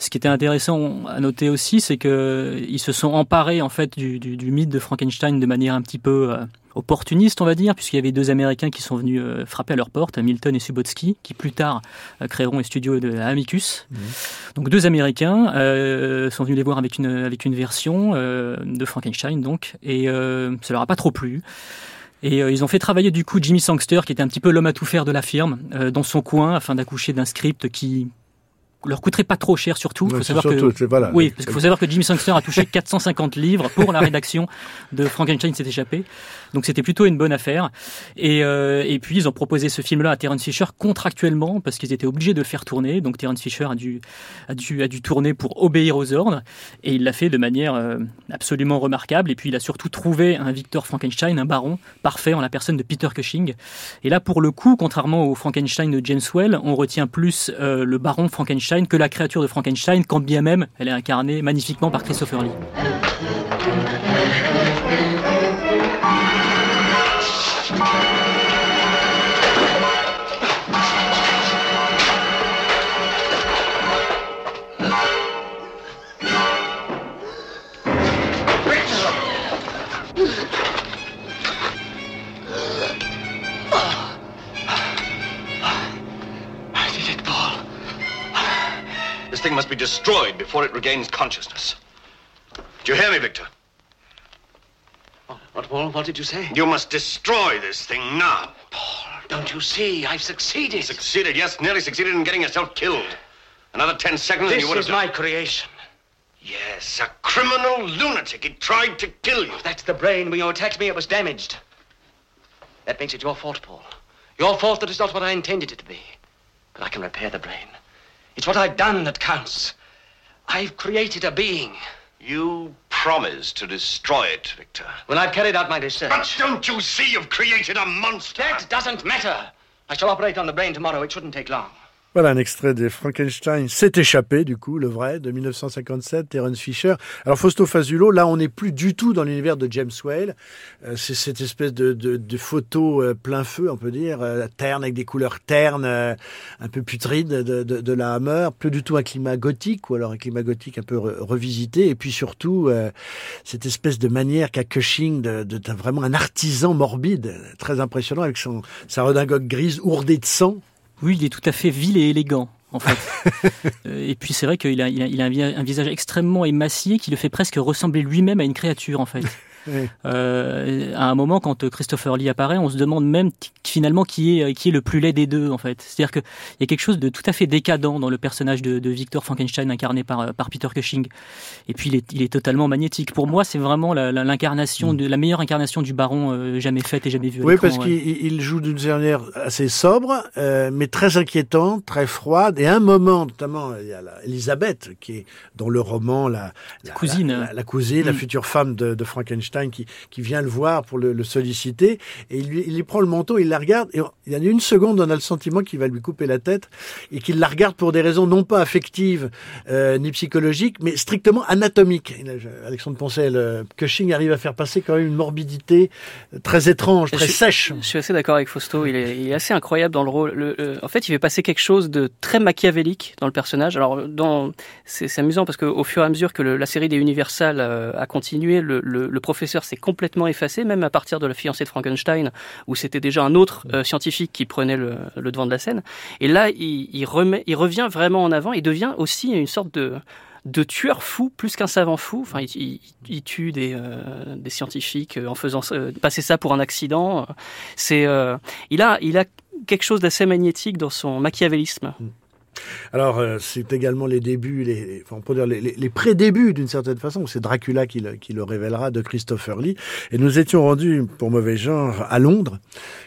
B: Ce qui était intéressant à noter aussi, c'est qu'ils se sont emparés en fait du, mythe de Frankenstein de manière un petit peu opportunistes, on va dire, puisqu'il y avait deux Américains qui sont venus euh, frapper à leur porte, Milton et Subotsky, qui plus tard euh, créeront les studios de Amicus. Mmh. Donc deux Américains euh, sont venus les voir avec une, avec une version de Frankenstein, donc, et ça leur a pas trop plu. Et ils ont fait travailler du coup Jimmy Sangster, qui était un petit peu l'homme à tout faire de la firme, dans son coin, afin d'accoucher d'un script qui leur coûterait pas trop cher surtout.
A: Faut savoir que, voilà,
B: oui, parce qu'il faut savoir que Jimmy Sangster a touché 450 livres pour la rédaction de Frankenstein s'est échappé. Donc c'était plutôt une bonne affaire. Et, euh, et puis ils ont proposé ce film-là à Terence Fisher contractuellement parce qu'ils étaient obligés de le faire tourner. Donc Terence Fisher a dû, a dû, a dû tourner pour obéir aux ordres. Et il l'a fait de manière euh, absolument remarquable. Et puis il a surtout trouvé un Victor Frankenstein, un baron parfait en la personne de Peter Cushing. Et là pour le coup, contrairement au Frankenstein de James Well, on retient plus euh, le baron Frankenstein que la créature de Frankenstein, quand bien même elle est incarnée magnifiquement par Christopher Lee.
H: Destroyed before it regains consciousness. Do you hear me, Victor?
F: What, Paul? What did you say?
H: You must destroy this thing now.
F: Paul, don't you see? I've succeeded.
H: Succeeded, yes, nearly succeeded in getting yourself killed. Another ten seconds
F: this
H: and you would have...
F: This is my creation.
H: Yes, a criminal lunatic. He tried to kill you.
F: Oh, that's the brain. When you attacked me, it was damaged. That makes it your fault, Paul. Your fault that it's not what I intended it to be. But I can repair the brain. It's what I've done that counts. I've created a being.
H: You promised to destroy it, Victor.
F: When I've carried out my research.
H: But don't you see you've created a monster?
F: That doesn't matter. I shall operate on the brain tomorrow. It shouldn't take long.
A: Voilà un extrait de Frankenstein s'est échappé, du coup, le vrai, de 1957, Terence Fisher. Alors, Fausto Fazulo, là, on n'est plus du tout dans l'univers de James Whale. Euh, c'est cette espèce de, de, photo euh, plein feu, on peut dire, euh, terne, avec des couleurs ternes, un peu putrides de, de, la Hammer. Plus du tout un climat gothique, ou alors un climat gothique un peu re revisité. Et puis surtout, cette espèce de manière qu'a Cushing de, vraiment un artisan morbide, très impressionnant, avec son, sa redingote grise ourdée de sang.
B: Oui, il est tout à fait vil et élégant. En fait. et puis c'est vrai qu'il a, il a, il a un visage extrêmement émacié qui le fait presque ressembler lui-même à une créature en fait. Euh, à un moment, quand Christopher Lee apparaît, on se demande même finalement qui est qui est le plus laid des deux en fait. C'est-à-dire qu'il y a quelque chose de tout à fait décadent dans le personnage de, de Victor Frankenstein incarné par par Peter Cushing. Et puis il est, il est totalement magnétique. Pour moi, c'est vraiment l'incarnation de la meilleure incarnation du Baron euh, jamais faite et jamais vue.
A: Oui, parce qu'il joue d'une manière assez sobre, euh, mais très inquiétante, très froide. Et à un moment, notamment, il y a la Elisabeth qui est dans le roman la,
B: la cousine,
A: la, la cousine, mm. la future femme de, de Frankenstein qui, qui, vient le voir pour le, le solliciter et il lui, il lui, prend le manteau, il la regarde et il y a une seconde, on a le sentiment qu'il va lui couper la tête et qu'il la regarde pour des raisons non pas affectives euh, ni psychologiques, mais strictement anatomiques. Alexandre Poncel, euh, Cushing arrive à faire passer quand même une morbidité très étrange, très
C: je,
A: sèche.
C: Je suis assez d'accord avec Fausto. Il est, il est, assez incroyable dans le rôle. Le, le, en fait, il fait passer quelque chose de très machiavélique dans le personnage. Alors, c'est amusant parce qu'au fur et à mesure que le, la série des Universal euh, a continué, le, le professeur s'est complètement effacé, même à partir de la fiancée de Frankenstein, où c'était déjà un autre euh, scientifique qui prenait le, devant de la scène. Et là, il, remet, revient vraiment en avant. Il devient aussi une sorte de de tueur fou plus qu'un savant fou. Enfin, il, tue des, euh, scientifiques en faisant euh, passer ça pour un accident. C'est, euh, il a, il a quelque chose d'assez magnétique dans son machiavélisme.
A: Alors, euh, c'est également les débuts, les, enfin, on dire les, les, pré-débuts d'une certaine façon. C'est Dracula qui le, qui le, révélera de Christopher Lee. Et nous étions rendus, pour mauvais genre, à Londres,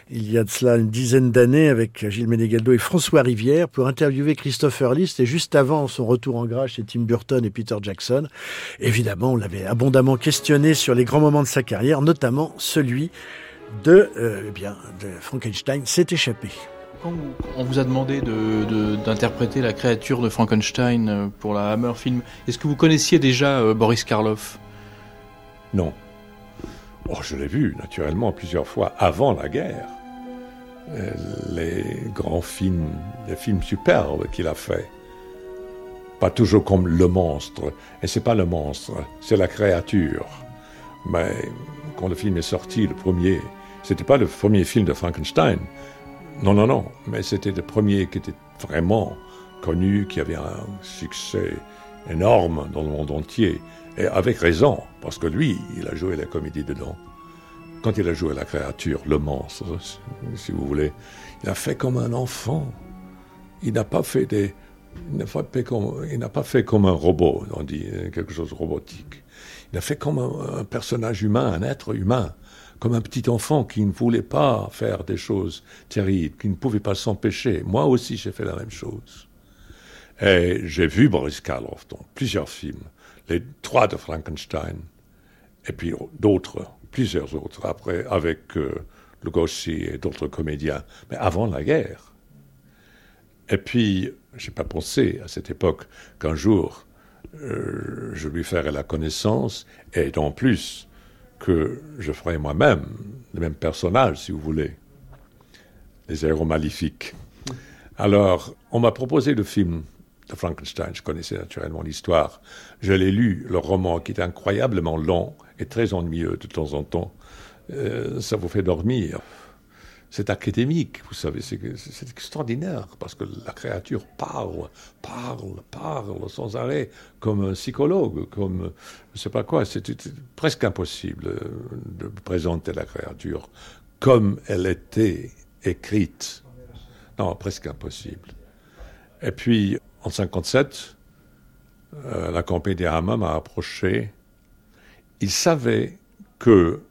A: il y a de cela une dizaine d'années, avec Gilles Ménégaldo et François Rivière, pour interviewer Christopher Lee. C'était juste avant son retour en grâce chez Tim Burton et Peter Jackson. Évidemment, on l'avait abondamment questionné sur les grands moments de sa carrière, notamment celui de, euh, eh bien, de Frankenstein s'est échappé
I: quand on vous a demandé d'interpréter la créature de Frankenstein euh, pour la Hammer film, est-ce que vous connaissiez déjà euh, Boris Karloff?
J: Non. Oh, je l'ai vu naturellement plusieurs fois avant la guerre. Euh, les grands films, les films superbes qu'il a fait. Pas toujours comme le monstre. Et c'est pas le monstre, c'est la créature. Mais quand le film est sorti, le premier, c'était pas le premier film de Frankenstein, non, non, non, mais c'était le premier qui était vraiment connu, qui avait un succès énorme dans le monde entier. Et avec raison, parce que lui, il a joué la comédie dedans. Quand il a joué la créature, le monstre, si vous voulez, il a fait comme un enfant. Il n'a pas fait des. Il n'a pas, pas fait comme un robot, on dit, quelque chose de robotique. Il a fait comme un personnage humain, un être humain comme un petit enfant qui ne voulait pas faire des choses terribles, qui ne pouvait pas s'empêcher. Moi aussi, j'ai fait la même chose. Et j'ai vu Boris Karloff dans plusieurs films, les trois de Frankenstein, et puis d'autres, plusieurs autres, après, avec euh, Lugosi et d'autres comédiens, mais avant la guerre. Et puis, j'ai pas pensé à cette époque qu'un jour, euh, je lui ferais la connaissance, et en plus, que je ferai moi-même, le même personnage, si vous voulez, les héros maléfiques. Alors, on m'a proposé le film de Frankenstein. Je connaissais naturellement l'histoire. Je l'ai lu, le roman, qui est incroyablement long et très ennuyeux de temps en temps. Euh, ça vous fait dormir. C'est académique, vous savez, c'est extraordinaire, parce que la créature parle, parle, parle sans arrêt, comme un psychologue, comme je ne sais pas quoi. C'est presque impossible de présenter la créature comme elle était écrite. Non, presque impossible. Et puis, en 57, euh, la compagnie Hamma m'a approché. Ils savaient que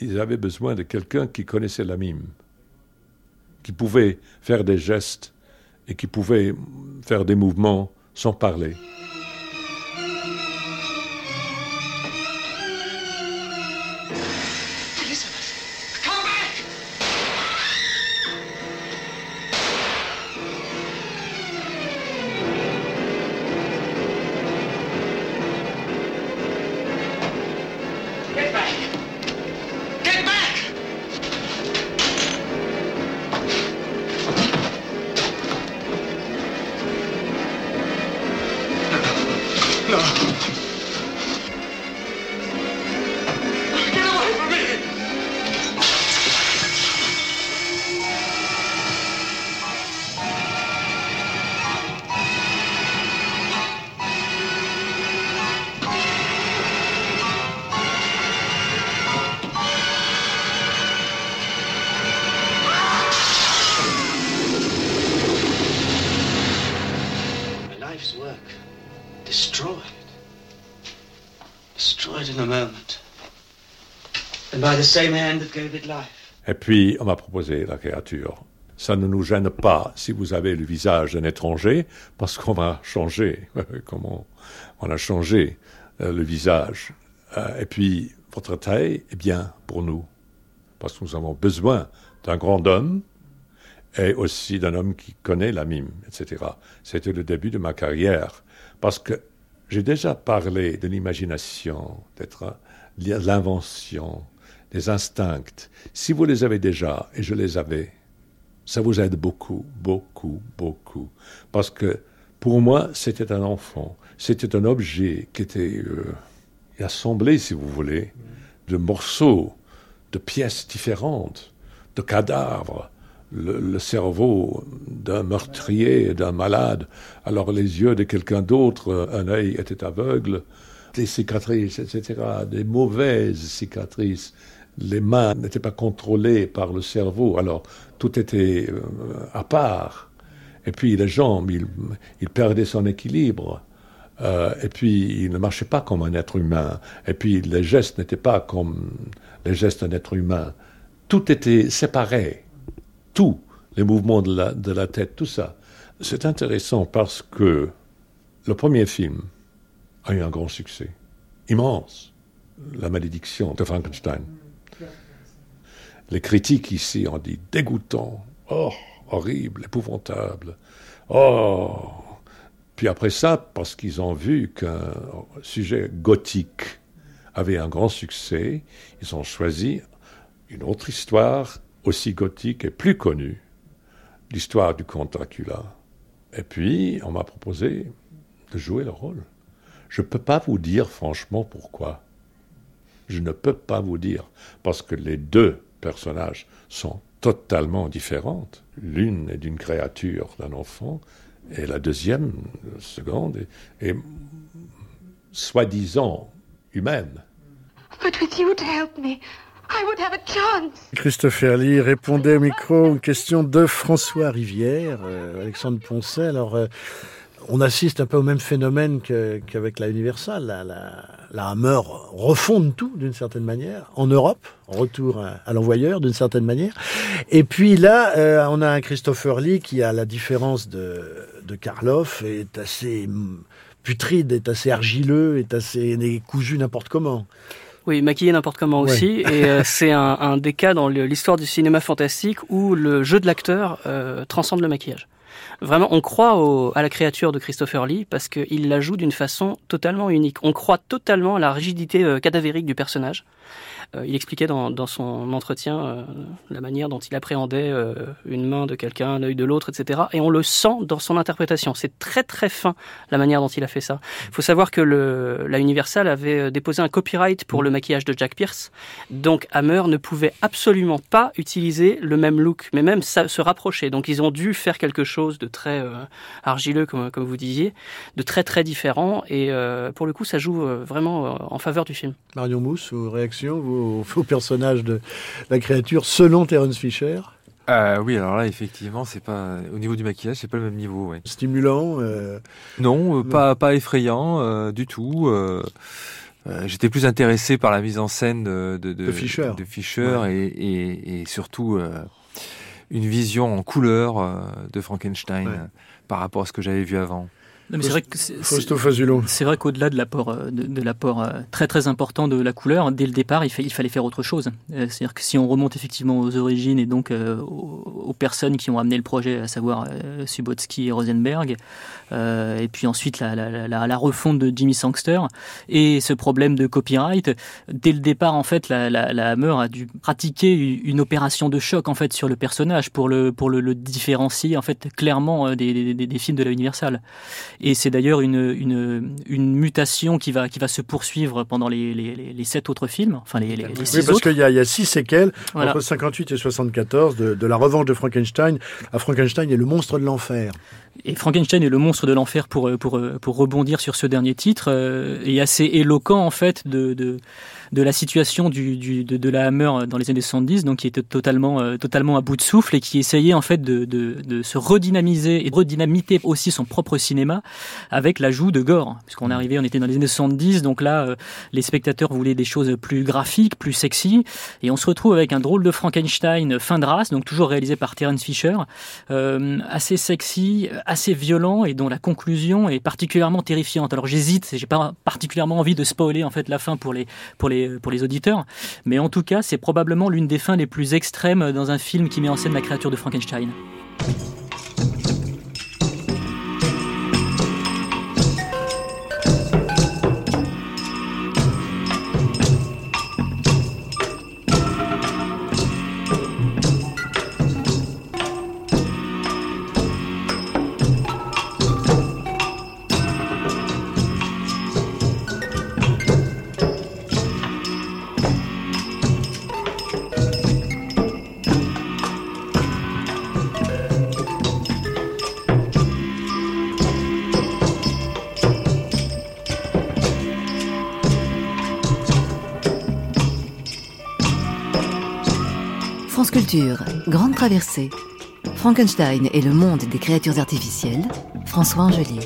J: ils avaient besoin de quelqu'un qui connaissait la mime, qui pouvait faire des gestes et qui pouvait faire des mouvements sans parler. Et puis, on m'a proposé la créature. Ça ne nous gêne pas si vous avez le visage d'un étranger, parce qu'on va changer. Comment on a changé euh, le visage. Euh, et puis, votre taille est bien pour nous, parce que nous avons besoin d'un grand homme et aussi d'un homme qui connaît la mime, etc. C'était le début de ma carrière, parce que j'ai déjà parlé de l'imagination, d'être l'invention, des instincts, si vous les avez déjà, et je les avais, ça vous aide beaucoup, beaucoup, beaucoup. Parce que pour moi, c'était un enfant, c'était un objet qui était euh, assemblé, si vous voulez, de morceaux, de pièces différentes, de cadavres, le, cerveau d'un meurtrier, d'un malade, alors les yeux de quelqu'un d'autre, un œil était aveugle, des cicatrices, etc., des mauvaises cicatrices, les mains n'étaient pas contrôlées par le cerveau, alors tout était euh, à part. Et puis les jambes, il, perdait son équilibre. Euh, et puis il ne marchait pas comme un être humain. Et puis les gestes n'étaient pas comme les gestes d'un être humain. Tout était séparé. Tout, les mouvements de la, tête, tout ça. C'est intéressant parce que le premier film a eu un grand succès, immense. La malédiction de Frankenstein. Les critiques ici ont dit dégoûtant, oh, horrible, épouvantable, oh. Puis après ça, parce qu'ils ont vu qu'un sujet gothique avait un grand succès, ils ont choisi une autre histoire aussi gothique et plus connue, l'histoire du comte Dracula. Et puis, on m'a proposé de jouer le rôle. Je ne peux pas vous dire franchement pourquoi. Je ne peux pas vous dire, parce que les deux personnages sont totalement différentes. L'une est d'une créature, d'un enfant, et la deuxième, la seconde, est, soi-disant humaine.
A: Christopher Lee répondait au micro une question de François Rivière, euh, Alexandre Poncet. Alors, euh, on assiste un peu au même phénomène qu'avec la Universal. La, la, Hammer refonde tout d'une certaine manière en Europe, retour à, l'envoyeur d'une certaine manière. Et puis là, euh, on a un Christopher Lee qui, à la différence de, de Karloff, est assez putride, est assez argileux, est assez est cousu n'importe comment.
C: Oui, maquillé n'importe comment aussi. Et euh, c'est un, un, des cas dans l'histoire du cinéma fantastique où le jeu de l'acteur euh, transcende le maquillage. Vraiment, on croit à la créature de Christopher Lee parce qu'il la joue d'une façon totalement unique. On croit totalement à la rigidité euh, cadavérique du personnage. Il expliquait dans, son entretien la manière dont il appréhendait une main de quelqu'un, un œil de l'autre, etc. Et on le sent dans son interprétation. C'est très très fin la manière dont il a fait ça. Il faut savoir que la Universal avait déposé un copyright pour le maquillage de Jack Pierce, donc Hammer ne pouvait absolument pas utiliser le même look, mais même se rapprocher. Donc ils ont dû faire quelque chose de très argileux, comme, vous disiez, de très très différent. Et pour le coup, ça joue vraiment en faveur du film.
A: Marion Mousse, vos réactions, vos personnages de la créature selon Terence Fisher
E: euh, oui, alors là, effectivement, c'est pas au niveau du maquillage, c'est pas le même niveau. Ouais.
A: Stimulant euh...
E: Non, euh, pas pas effrayant euh, du tout. J'étais plus intéressé par la mise en scène de, de,
A: de Fischer,
E: de Fischer ouais. et, et, et, surtout une vision en couleur de Frankenstein ouais. par rapport à ce que j'avais vu avant.
B: C'est vrai, c'est vrai qu'au-delà de l'apport euh, de, de l'apport euh, très très important de la couleur, dès le départ, il, fait, il fallait faire autre chose. Euh, c'est-à-dire que si on remonte effectivement aux origines et donc aux, aux, personnes qui ont amené le projet, à savoir Subotsky et Rosenberg, euh, et puis ensuite la, la, la, la, refonte de Jimmy Sangster et ce problème de copyright, dès le départ en fait, la, la, Hammer a dû pratiquer une opération de choc en fait sur le personnage pour le pour le, le différencier en fait clairement des, des, des films de la Universal. Et c'est d'ailleurs une, une, une, mutation qui va, qui va se poursuivre pendant les, les, les sept autres films. Enfin, les, les, les
A: oui, parce qu'il y, y, a six séquelles voilà. entre 58 et 74 de, de la revanche de Frankenstein à Frankenstein et le monstre de l'enfer.
B: Et Frankenstein et le monstre de l'enfer, pour, pour, pour rebondir sur ce dernier titre, euh, est assez éloquent en fait de, de la situation du, du, de, de, la Hammer dans les années 70, donc qui était totalement, euh, totalement à bout de souffle et qui essayait en fait de, de, de se redynamiser et de redynamiter aussi son propre cinéma avec l'ajout de gore. Puisqu'on arrivait, on était dans les années 70, donc là, euh, les spectateurs voulaient des choses plus graphiques, plus sexy, et on se retrouve avec un drôle de Frankenstein fin de race, donc toujours réalisé par Terence Fisher, euh, assez sexy, assez violent et dont la conclusion est particulièrement terrifiante. Alors j'hésite, j'ai pas particulièrement envie de spoiler en fait la fin pour les pour les pour les auditeurs, mais en tout cas c'est probablement l'une des fins les plus extrêmes dans un film qui met en scène la créature de Frankenstein.
G: Grande Traversée. Frankenstein et le monde des créatures artificielles. François Angelier.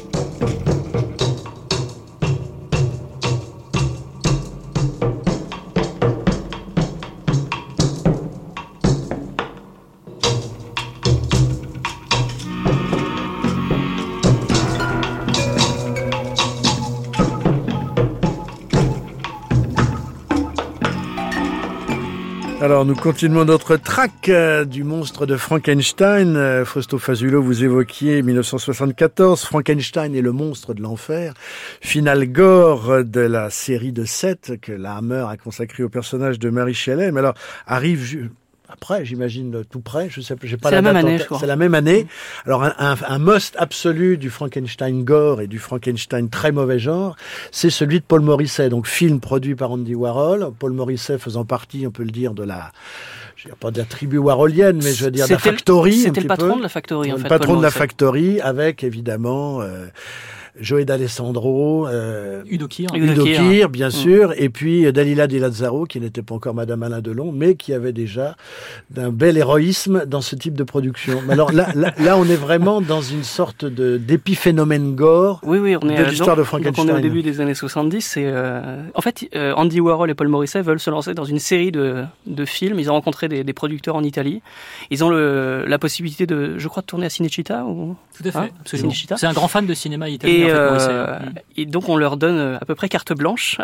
A: Alors nous continuons notre track euh, du monstre de Frankenstein. Euh, Fausto Fazulo, vous évoquiez 1974, Frankenstein et le monstre de l'enfer, final gore de la série de 7 que la Hammer a consacré au personnage de Mary Shelley. Alors arrive après, j'imagine tout près. Je sais, j'ai pas
C: la,
A: la
C: même année.
A: C'est la même année. Alors un, un, un, must absolu du Frankenstein gore et du Frankenstein très mauvais genre, c'est celui de Paul Morisset. Donc film produit par Andy Warhol. Paul Morisset faisant partie, on peut le dire, de la je veux pas de la tribu warholienne, mais je veux dire de la factory.
C: C'était le patron peu. de la factory, en fait.
A: Le patron de la factory, avec évidemment. Euh, Joey d'Alessandro, euh,
B: Udo Kier,
A: Udo Kier bien sûr, mmh. et puis Dalila Di Lazzaro, qui n'était pas encore Madame Alain Delon, mais qui avait déjà d'un bel héroïsme dans ce type de production. Mais alors là, là, là, on est vraiment dans une sorte de d'épiphénomène gore
C: oui, oui, on est
A: de l'histoire de Frankenstein.
C: Donc on est au début des années 70. Et euh, en fait, euh, Andy Warhol et Paul Morisset veulent se lancer dans une série de, de films. Ils ont rencontré des, des producteurs en Italie. Ils ont le, la possibilité de, je crois, de tourner à Cinecittà ou
B: tout à fait, hein absolument. C'est un grand fan de cinéma italien.
C: Et, euh, et, donc on leur donne euh, à peu près carte blanche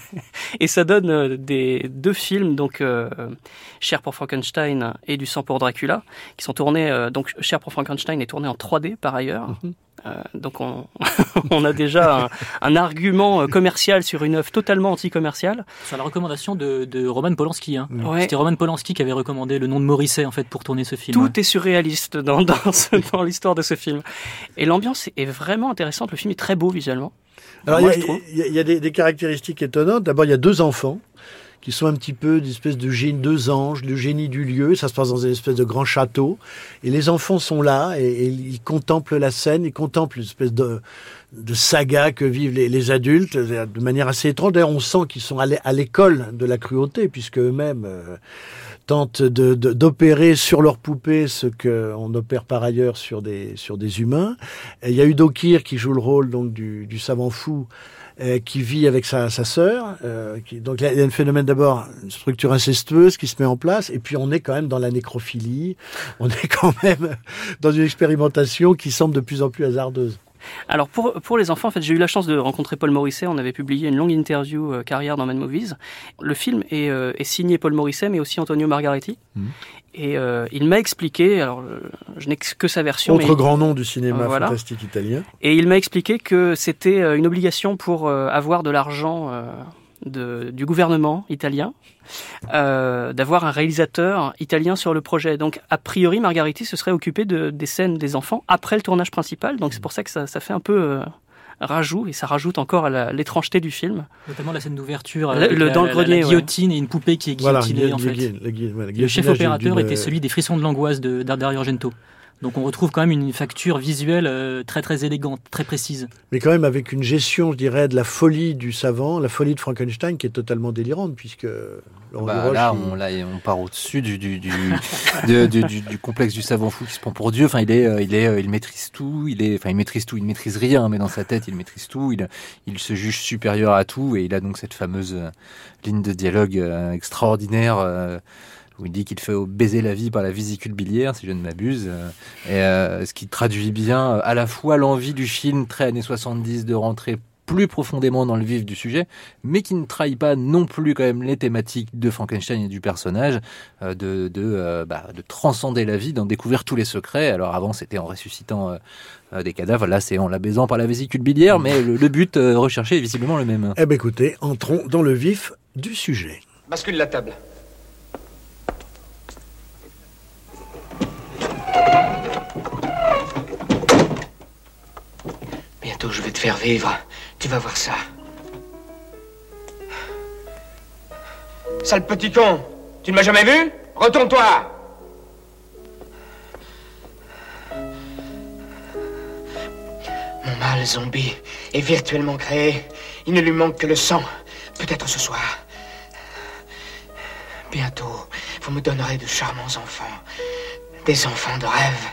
C: et ça donne euh, des deux films donc euh, Cher pour Frankenstein et Du sang pour Dracula qui sont tournés donc Cher pour Frankenstein est tourné en 3D par ailleurs. Mm -hmm. Euh, donc on, on, a déjà un, argument commercial sur une œuvre totalement anti-commerciale.
B: Sur la recommandation de, de Roman Polanski. Hein. C'était Roman Polanski qui avait recommandé le nom de Morisset en fait pour tourner ce film.
C: Tout est surréaliste dans, dans, dans l'histoire de ce film. Et l'ambiance est vraiment intéressante. Le film est très beau visuellement.
A: Alors il y, y, a des, des caractéristiques étonnantes. D'abord, il y a deux enfants qui sont un petit peu des espèces de génie, deux anges, le génie du lieu. Ça se passe dans une espèce de grand château. Et les enfants sont là et, ils contemplent la scène, ils contemplent une espèce de, saga que vivent les, adultes de manière assez étrange. D'ailleurs, on sent qu'ils sont à l'école de la cruauté, puisque eux-mêmes euh, tentent d'opérer sur leurs poupées ce qu'on opère par ailleurs sur des, sur des humains. Il y a Udokir qui joue le rôle donc du savant fou euh, qui vit avec sa, sa sœur. Euh, qui, donc il y a un phénomène d'abord, une structure incestueuse qui se met en place, et puis on est quand même dans la nécrophilie, on est quand même dans une expérimentation qui semble de plus en plus hasardeuse.
C: Alors pour, pour les enfants, en fait, j'ai eu la chance de rencontrer Paul Morisset. On avait publié une longue interview euh, carrière dans Mad Movies. Le film est, euh, est, signé Paul Morisset, mais aussi Antonio Margaretti. Mmh. Et euh, il m'a expliqué, alors je n'ai que sa version.
A: Autre grand nom du cinéma fantastique italien.
C: Et il m'a expliqué que c'était une obligation pour avoir de l'argent de, du gouvernement italien euh, d'avoir un réalisateur italien sur le projet. Donc, a priori, Margariti se serait occupé de, des scènes des enfants après le tournage principal. Donc, c'est pour ça que ça, ça fait un peu euh, rajout et ça rajoute encore à l'étrangeté du film.
B: Notamment la scène d'ouverture, le, le, dans le grenier, la, guillotine et une poupée qui est guillotinée voilà, en fait. le chef opérateur était celui des frissons de l'angoisse de Dario Argento. Donc on retrouve quand même une facture visuelle euh, très très élégante, très précise.
A: Mais quand même avec une gestion, je dirais, de la folie du savant, la folie de Frankenstein qui est totalement délirante puisque
D: bah, là, on, là, on part au-dessus du du, du, du, du, complexe du savant fou qui se prend pour Dieu. Enfin, il est, euh, il est, euh, il maîtrise tout. Il est, enfin, il maîtrise tout. Il maîtrise rien, mais dans sa tête, il maîtrise tout. Il, il se juge supérieur à tout et il a donc cette fameuse ligne de dialogue extraordinaire où il dit qu'il fait baiser la vie par la vésicule biliaire, si je ne m'abuse, euh, et euh, ce qui traduit bien euh, à la fois l'envie du film très années 70 de rentrer plus profondément dans le vif du sujet, mais qui ne trahit pas non plus quand même les thématiques de Frankenstein et du personnage, de, de, bah, de transcender la vie, d'en découvrir tous les secrets. Alors avant, c'était en ressuscitant des cadavres, là c'est en la baisant par la vésicule biliaire, mais le, but recherché est visiblement le même.
A: Eh bien écoutez, entrons dans le vif du sujet.
H: Bascule la table.
K: Bientôt, je vais te faire vivre. Tu vas voir ça.
H: Sale petit con Tu ne m'as jamais vu? Retourne-toi
K: Mon mal zombie est virtuellement créé. Il ne lui manque que le sang. Peut-être ce soir. Bientôt, vous me donnerez de charmants enfants. Des enfants de rêve.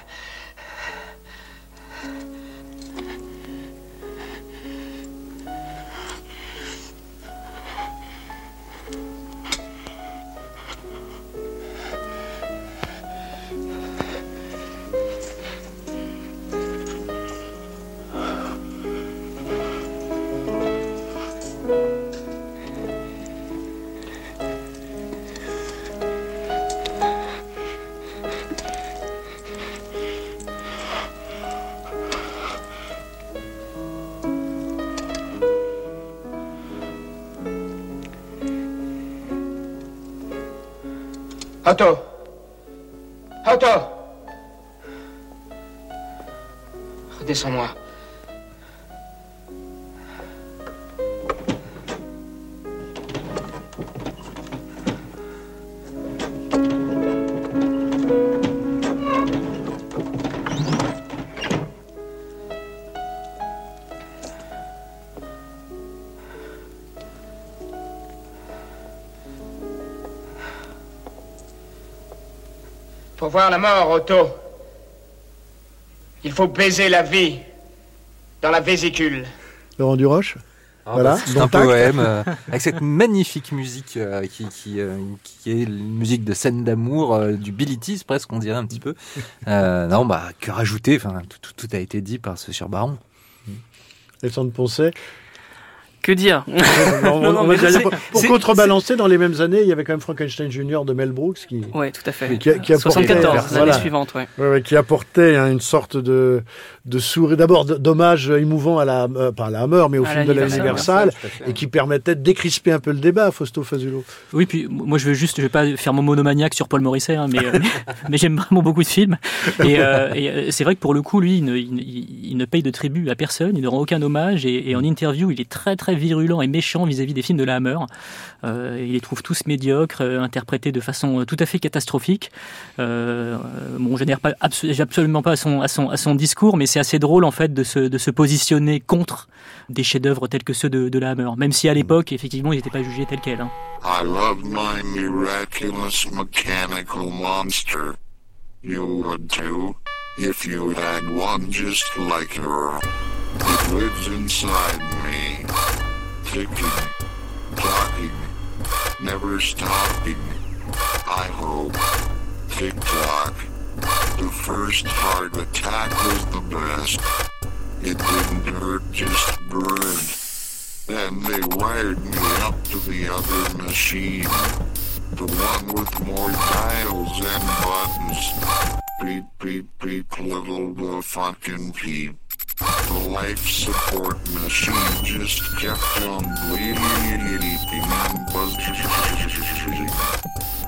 H: Otto Otto
K: Redescends-moi.
H: Pour voir la mort, Otto, il faut baiser la vie dans la vésicule.
A: Laurent Duroche
D: ah, voilà, bah, c'est un poème euh, avec cette magnifique musique euh, qui, qui, euh, qui, est une musique de scène d'amour, du Bilitis presque, on dirait un petit peu. non, bah, que rajouter Enfin, tout, tout, a été dit par ce cher baron.
A: Alexandre Poncet
C: Que dire
A: Pour contrebalancer, dans les mêmes années, il y avait quand même Frankenstein Junior de Mel Brooks qui.
C: Ouais, tout à fait.
A: Qui, qui apportait,
C: 74, l'année suivante, ouais.
A: Ouais, Qui apportait hein, une sorte de de sourire, d'abord d'hommage émouvant à la, euh, pas à la Hammer, mais au film de la Universal, et qui permettait de décrisper un peu le débat, Fausto Fazulo.
B: Oui, puis moi je veux juste, je vais pas faire mon monomaniaque sur Paul Morisset, hein, mais, euh, mais j'aime vraiment beaucoup ce film. Et, euh, et euh, c'est vrai que pour le coup, lui, il ne, il, il ne, paye de tribut à personne, il ne rend aucun hommage, et, et en interview, il est très très virulent et méchant vis-à-vis des films de la Hammer. Euh, il les trouve tous médiocres, interprétés de façon tout à fait catastrophique. Euh, bon, je n'adhère pas, absolument pas à son, discours, mais c'est assez drôle en fait de se, positionner contre des chefs-d'œuvre tels que ceux de, de la Hammer, même si à l'époque, effectivement, ils n'étaient pas jugés tels quels. Hein.
L: I love my miraculous mechanical monster. You would too, if you had one just like her. It lives inside me, ticking, talking, never stopping. I hope. Tick tock. The first heart attack was the best. It didn't hurt, just burned. Then they wired me up to the other machine. The one with more dials and buttons. Beep, beep, beep, little the fucking peep. The life support machine just kept on bleeding and buzzing.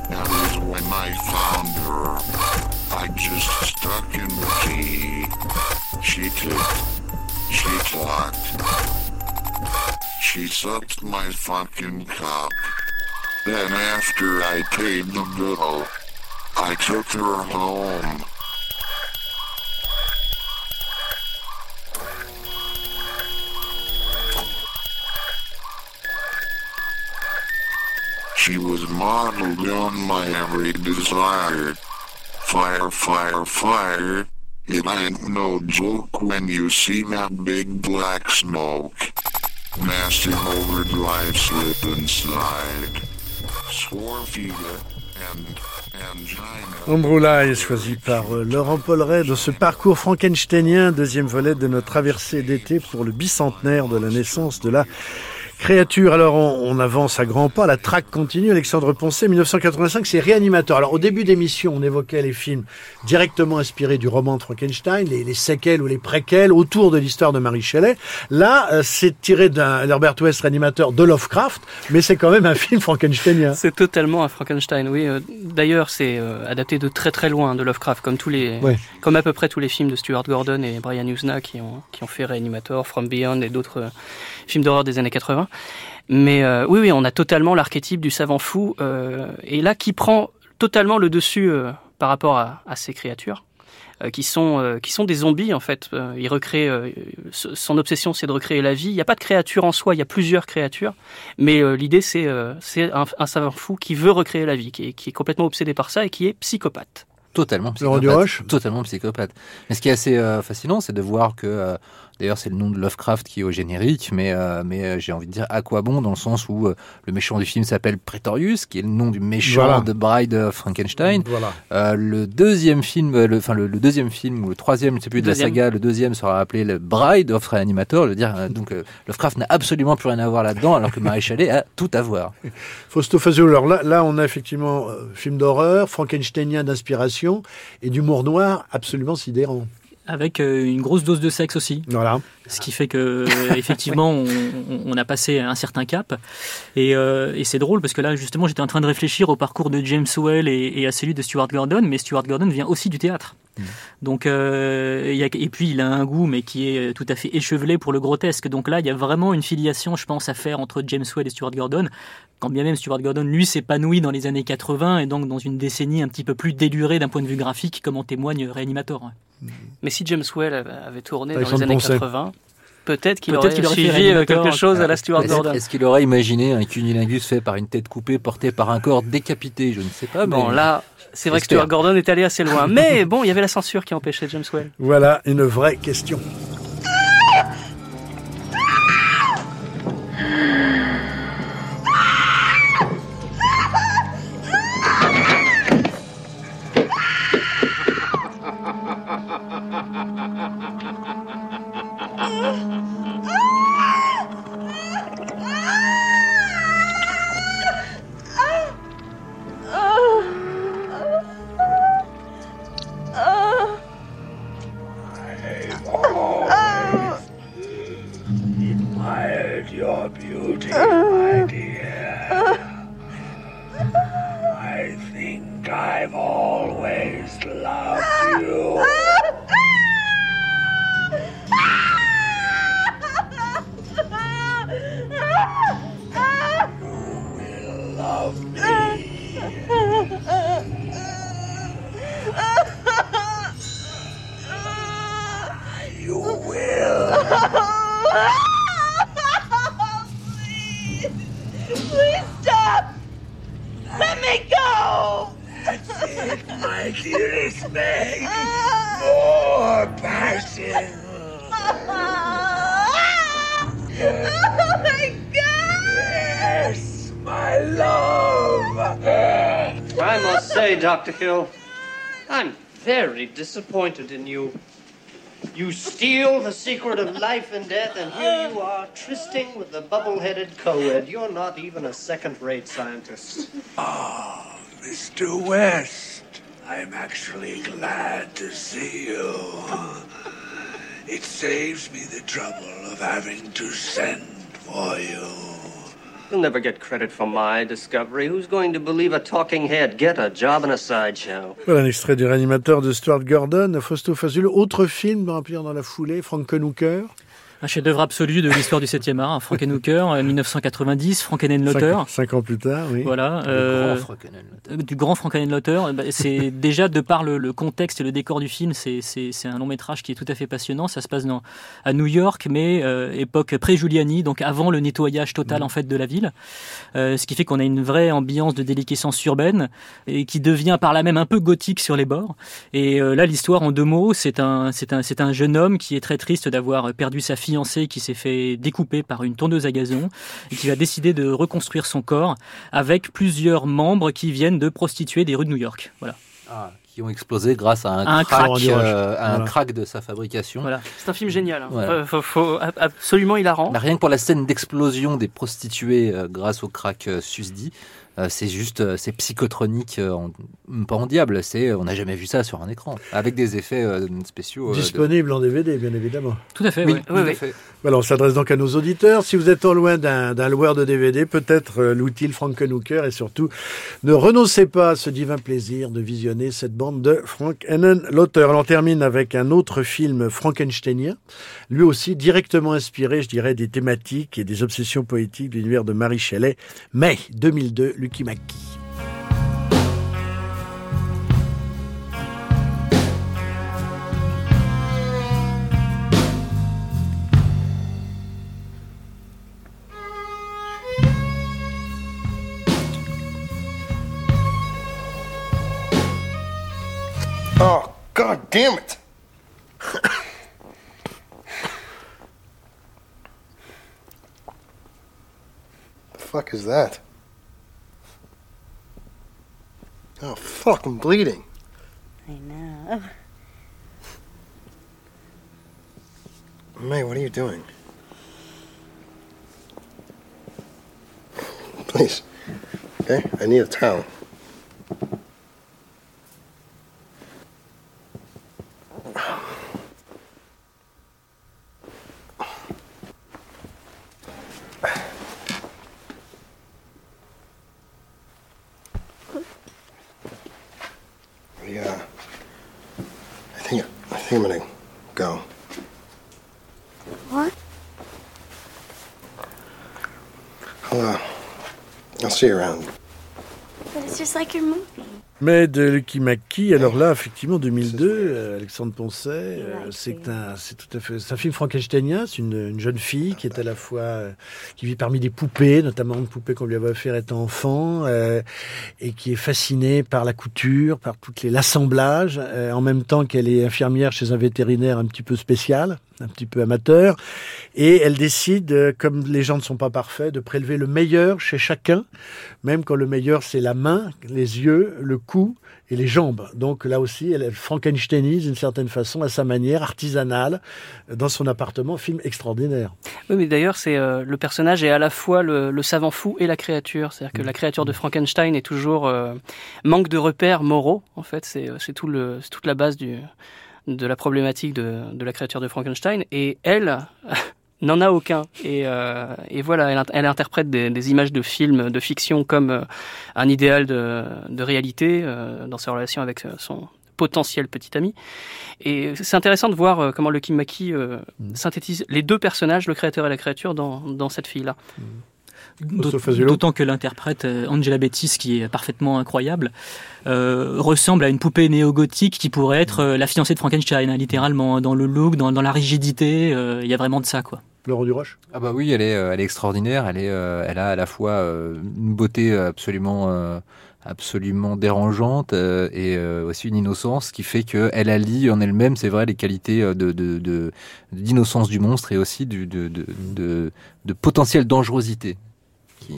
L: That was when I found her. I just stuck in the key. She ticked. She talked. She sucked my fucking cock. Then after I paid the bill, I took her home. She was modeled on my every desire. Fire, fire, fire. It ain't no joke when you see that big black smoke. Massive overdrive slip inside. Swarfida and angina.
A: Ombrula est choisi par euh, Laurent Polleret dans ce parcours frankensteinien, deuxième volet de notre traversée d'été pour le bicentenaire de la naissance de la Créature, alors on, on, avance à grands pas, la traque continue, Alexandre Poncet, 1985, c'est Réanimateur. Alors au début d'émission, on évoquait les films directement inspirés du roman de Frankenstein, les, les séquelles ou les préquelles autour de l'histoire de Marie Shelley. Là, euh, c'est tiré d'un Herbert West Réanimateur de Lovecraft, mais c'est quand même un film frankensteinien.
C: C'est totalement un Frankenstein, oui. Euh, d'ailleurs, c'est euh, adapté de très très loin de Lovecraft, comme tous les, comme à peu près tous les films de Stuart Gordon et Brian Usna qui ont, qui ont fait Réanimateur, From Beyond et d'autres films d'horreur des années 80. Mais euh, oui, oui, on a totalement l'archétype du savant fou, euh, et là qui prend totalement le dessus euh, par rapport à, à ces créatures. euh, Qui sont, qui sont des zombies en fait. Il recrée, son obsession c'est de recréer la vie. Il n'y a pas de créature en soi, il y a plusieurs créatures. Mais l'idée c'est c'est un, un savant fou qui veut recréer la vie, qui est, qui est complètement obsédé par ça et qui est psychopathe
D: totalement psychopathe. Totalement psychopathe. Mais ce qui est assez euh, fascinant, c'est de voir que, euh, d'ailleurs, c'est le nom de Lovecraft qui est au générique, mais, euh, mais j'ai envie de dire à quoi bon, dans le sens où le méchant du film s'appelle Pretorius, qui est le nom du méchant voilà. de Bride of Frankenstein.
A: Voilà.
D: le deuxième film, le, enfin le, le, deuxième film ou le troisième, je sais plus de deuxième. la saga, le deuxième sera appelé le Bride of Reanimator. Je veux dire, donc Lovecraft n'a absolument plus rien à voir là-dedans, alors que Marie Chalet a tout à voir.
A: Fausto Fazio, alors là, là, on a effectivement film d'horreur, frankensteinien d'inspiration et d'humour noir absolument sidérant.
B: Avec euh, une grosse dose de sexe aussi.
A: Voilà.
B: Ce qui fait que effectivement on, on, a passé un certain cap et, euh, et c'est drôle parce que là justement j'étais en train de réfléchir au parcours de James Whale et, et, à celui de Stuart Gordon mais Stuart Gordon vient aussi du théâtre mmh. donc euh, y a, et puis il a un goût mais qui est tout à fait échevelé pour le grotesque donc là il y a vraiment une filiation je pense à faire entre James Whale et Stuart Gordon quand bien même Stuart Gordon lui s'épanouit dans les années 80 et donc dans une décennie un petit peu plus délurée d'un point de vue graphique comme en témoigne Reanimator
C: mais si James Whale avait tourné dans les années 80 Peut-être qu'il peut aurait, qu aurait suivi quelque chose à la Stuart Gordon.
D: Est-ce qu'il aurait imaginé un cunilingus fait par une tête coupée portée par un corps décapité? Je ne sais pas.
C: Bon, là, c'est vrai que Stuart Gordon est allé assez loin. mais bon, il y avait la censure qui empêchait James Whale.
A: Voilà une vraie question.
M: Hill, I'm very disappointed in you. You steal the secret of life and death, and here you are trysting with the bubble-headed co-ed. You're not even a second-rate scientist.
N: Ah, Mr. West, I'm actually glad to see you. It saves me the trouble of having to send for you.
M: You'll never get credit for my discovery. Who's going to believe a talking head? Get a job in a sideshow.
A: Voilà un extrait du réanimateur de Stuart Gordon, Fausto Fazul. Autre film remplir dans la foulée, Frankenhooker.
B: Un chef-d'œuvre absolu de l'histoire du 7e art, Frankenhooker, 1990, Frankenenlotter.
A: Cinq, cinq ans plus tard, oui.
B: Voilà.
D: Euh,
B: du grand Frankenenlotter. Bah, c'est déjà de par le, le, contexte et le décor du film, c'est un long métrage qui est tout à fait passionnant. Ça se passe dans, à New York, mais euh, époque pré-Giuliani, donc avant le nettoyage total mmh. en fait de la ville. Euh, ce qui fait qu'on a une vraie ambiance de déliquescence urbaine et qui devient par là même un peu gothique sur les bords. Et euh, là, l'histoire en deux mots, c'est un, c'est un, c'est un jeune homme qui est très triste d'avoir perdu sa fille fiancé qui s'est fait découper par une tondeuse à gazon et qui va décider de reconstruire son corps avec plusieurs membres qui viennent de prostituées des rues de New York. Voilà.
D: Ah, qui ont explosé grâce à un, un crack, crack euh, à un voilà. crack de sa fabrication.
C: Voilà. C'est un film génial. Hein. Voilà. Faut, faut, absolument hilarant.
D: Bah, rien que pour la scène d'explosion des prostituées euh, grâce au crack euh, susdit, c'est juste, euh, c'est psychotronique, euh, en, pas en diable, c'est, on n'a jamais vu ça sur un écran, avec des effets spéciaux.
A: Disponible de... en DVD, bien évidemment.
B: Tout à fait, oui. oui,
D: tout
B: oui,
D: à fait.
A: Voilà, on s'adresse donc à nos auditeurs. Si vous êtes en loin d'un loueur de DVD, peut-être l'outil Frankenhooker et surtout, ne renoncez pas à ce divin plaisir de visionner cette bande de Frank Hennen, l'auteur. On termine avec un autre film frankensteinien, lui aussi directement inspiré, je dirais, des thématiques et des obsessions poétiques de l'univers de Marie Shelley. Mai 2002, Lucky Mackie.
O: Oh, god damn it! the fuck is that? Oh, fuck, I'm bleeding.
P: I know.
O: May, what are you doing? Please. Okay? I need a towel. Yeah. I think I think I'm gonna go.
P: What?
O: I'll, uh, I'll see you around.
P: But it's just like your movie.
A: Mais de Lucky Mackie, alors là, effectivement, 2002, euh, Alexandre Poncet, euh, c'est un, c'est tout à fait, c'est un film frankensteinien. C'est une, une, jeune fille qui est à la fois, euh, qui vit parmi des poupées, notamment une poupée qu'on lui avait offert étant enfant, euh, et qui est fascinée par la couture, par toutes les l'assemblage, euh, en même temps qu'elle est infirmière chez un vétérinaire un petit peu spécial, un petit peu amateur, et elle décide, euh, comme les gens ne sont pas parfaits, de prélever le meilleur chez chacun, même quand le meilleur c'est la main, les yeux, le cou et les jambes. Donc là aussi, elle frankensteinise d'une certaine façon, à sa manière artisanale, dans son appartement. Film extraordinaire.
C: Oui, mais d'ailleurs, c'est euh, le personnage est à la fois le, le savant fou et la créature. C'est-à-dire que mmh. la créature de Frankenstein est toujours euh, manque de repères moraux. En fait, c'est c'est tout le c'est toute la base du de la problématique de, de la créature de Frankenstein. Et elle n'en a aucun. Et, euh, et voilà, elle, elle interprète des, des, images de films, de fiction comme euh, un idéal de, de réalité euh, dans sa relation avec son potentiel petit ami. Et c'est intéressant de voir comment le Kim Maki mm. synthétise les deux personnages, le créateur et la créature, dans, dans cette fille-là. Mm.
B: D'autant que l'interprète euh, Angela Bettis, qui est parfaitement incroyable, euh, ressemble à une poupée néo-gothique qui pourrait être euh, la fiancée de Frankenstein, hein, littéralement, dans le look, dans, dans la rigidité. Il y a vraiment de ça, quoi.
A: Laurent Duroche
D: Ah bah oui, elle est, elle est extraordinaire. Elle est, elle a à la fois une beauté absolument absolument dérangeante et aussi une innocence qui fait qu'elle allie en elle-même, c'est vrai, les qualités de, d'innocence du monstre et aussi du, de, de, de potentielle dangerosité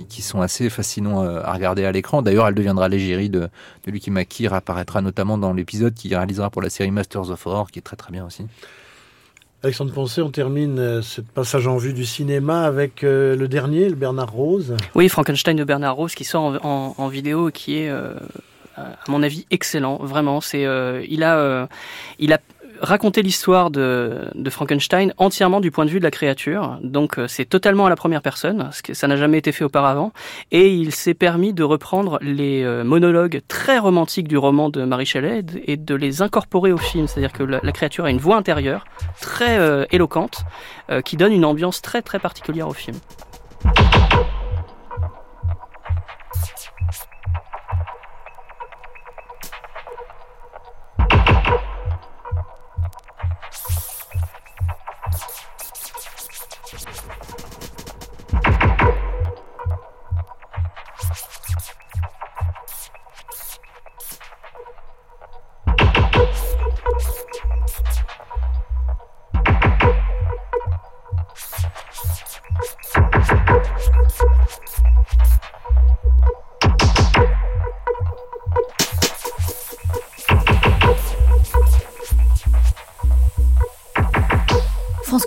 D: qui, sont assez fascinants euh, à regarder à l'écran. D'ailleurs, elle deviendra l'égérie de, de Lucky Makir, apparaîtra notamment dans l'épisode qu'il réalisera pour la série Masters of Horror, qui est très très bien aussi.
A: Alexandre Poncé, on termine euh, ce passage en vue du cinéma avec euh, le dernier, le Bernard Rose.
C: Oui, Frankenstein de Bernard Rose qui sort en, en, vidéo qui est, à mon avis, excellent. Vraiment, c'est, il a, il a raconter l'histoire de, Frankenstein entièrement du point de vue de la créature. Donc euh, c'est totalement à la première personne, ce que ça n'a jamais été fait auparavant. Et il s'est permis de reprendre les euh, monologues très romantiques du roman de Marie Shelley et de les incorporer au film. C'est-à-dire que la, créature a une voix intérieure très euh, éloquente qui donne une ambiance très très particulière au film.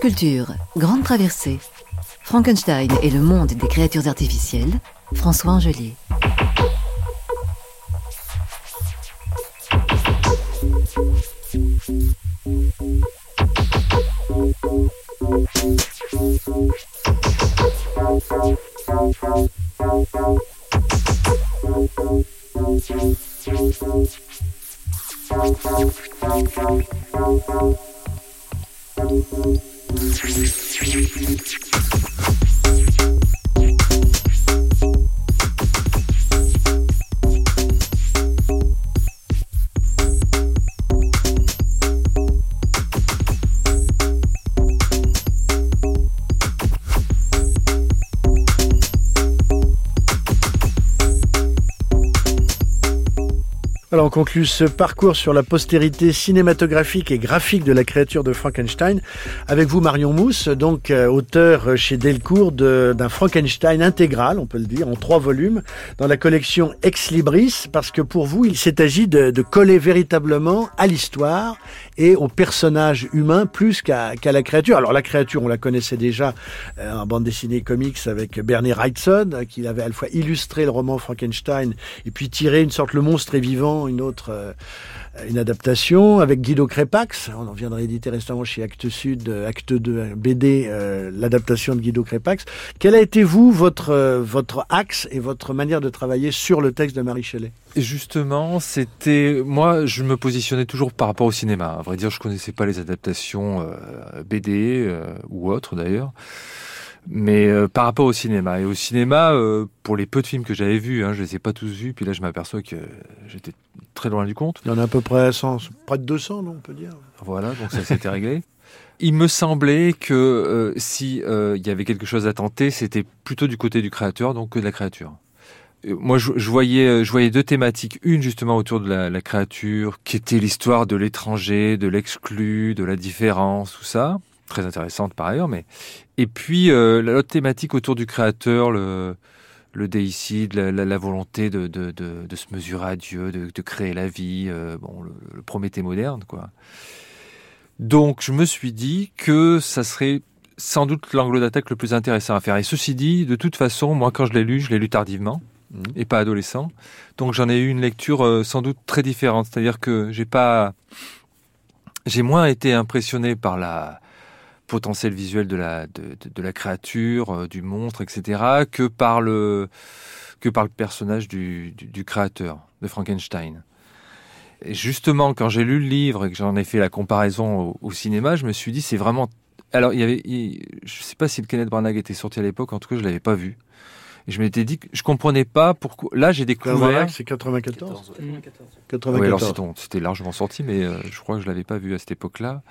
G: Culture, Grande Traversée. Frankenstein et le monde des créatures artificielles. François Angelier.
A: Thank you. Conclut ce parcours sur la postérité cinématographique et graphique de la créature de Frankenstein. Avec vous Marion Mousse, donc euh, auteur chez Delcourt d'un Frankenstein intégral, on peut le dire, en trois volumes, dans la collection Ex Libris, parce que pour vous, il s'est agi de, coller véritablement à l'histoire et au personnage humain plus qu'à la créature. Alors la créature, on la connaissait déjà euh, en bande dessinée comics avec Bernie Wrightson, qui avait à la fois illustré le roman Frankenstein et puis tiré une sorte le monstre est vivant une autre euh, une adaptation avec Guido Crépax. On en vient de rééditer récemment chez Actes Sud, euh, Acte 2, BD, euh, l'adaptation de Guido Crépax. Quel a été, vous, votre, votre axe et votre manière de travailler sur le texte de Marie Shelley?
E: Justement, c'était... Moi, je me positionnais toujours par rapport au cinéma. À vrai dire, je connaissais pas les adaptations BD ou autres, d'ailleurs mais euh, par rapport au cinéma. Et au cinéma, euh, pour les peu de films que j'avais vus, hein, je les ai pas tous vus, puis là je m'aperçois que j'étais très loin du compte.
A: Il y en a à peu près 100, près de 200, non, on peut dire.
E: Voilà, donc ça s'était réglé. Il me semblait que euh, si il y avait quelque chose à tenter, c'était plutôt du côté du créateur, donc que de la créature. Moi, je, voyais, je voyais deux thématiques. Une justement autour de la, la créature, qui était l'histoire de l'étranger, de l'exclu, de la différence, tout ça très intéressante par ailleurs, mais et puis euh, l'autre thématique autour du créateur, le le déicide, la, la, volonté de, de, de, de, se mesurer à Dieu, de, de créer la vie, euh, bon, le, le, Prométhée moderne, quoi. Donc je me suis dit que ça serait sans doute l'angle d'attaque le plus intéressant à faire. Et ceci dit, de toute façon, moi quand je l'ai lu, je l'ai lu tardivement mmh. et pas adolescent. Donc j'en ai eu une lecture euh, sans doute très différente. C'est-à-dire que j'ai pas, j'ai moins été impressionné par la potentiel visuel de la, de, de, la créature, euh, du monstre, etc., que par le, que par le personnage du, du, créateur, de Frankenstein. Et justement, quand j'ai lu le livre et que j'en ai fait la comparaison au, cinéma, je me suis dit, c'est vraiment... Alors, il y avait, je sais pas si le Kenneth Branagh était sorti à l'époque, en tout cas, je l'avais pas vu. Et je m'étais dit que je comprenais pas pourquoi. Là, j'ai découvert.
A: C'est 94.
E: 94. c'était largement sorti, mais euh, je crois que je l'avais pas vu à cette époque-là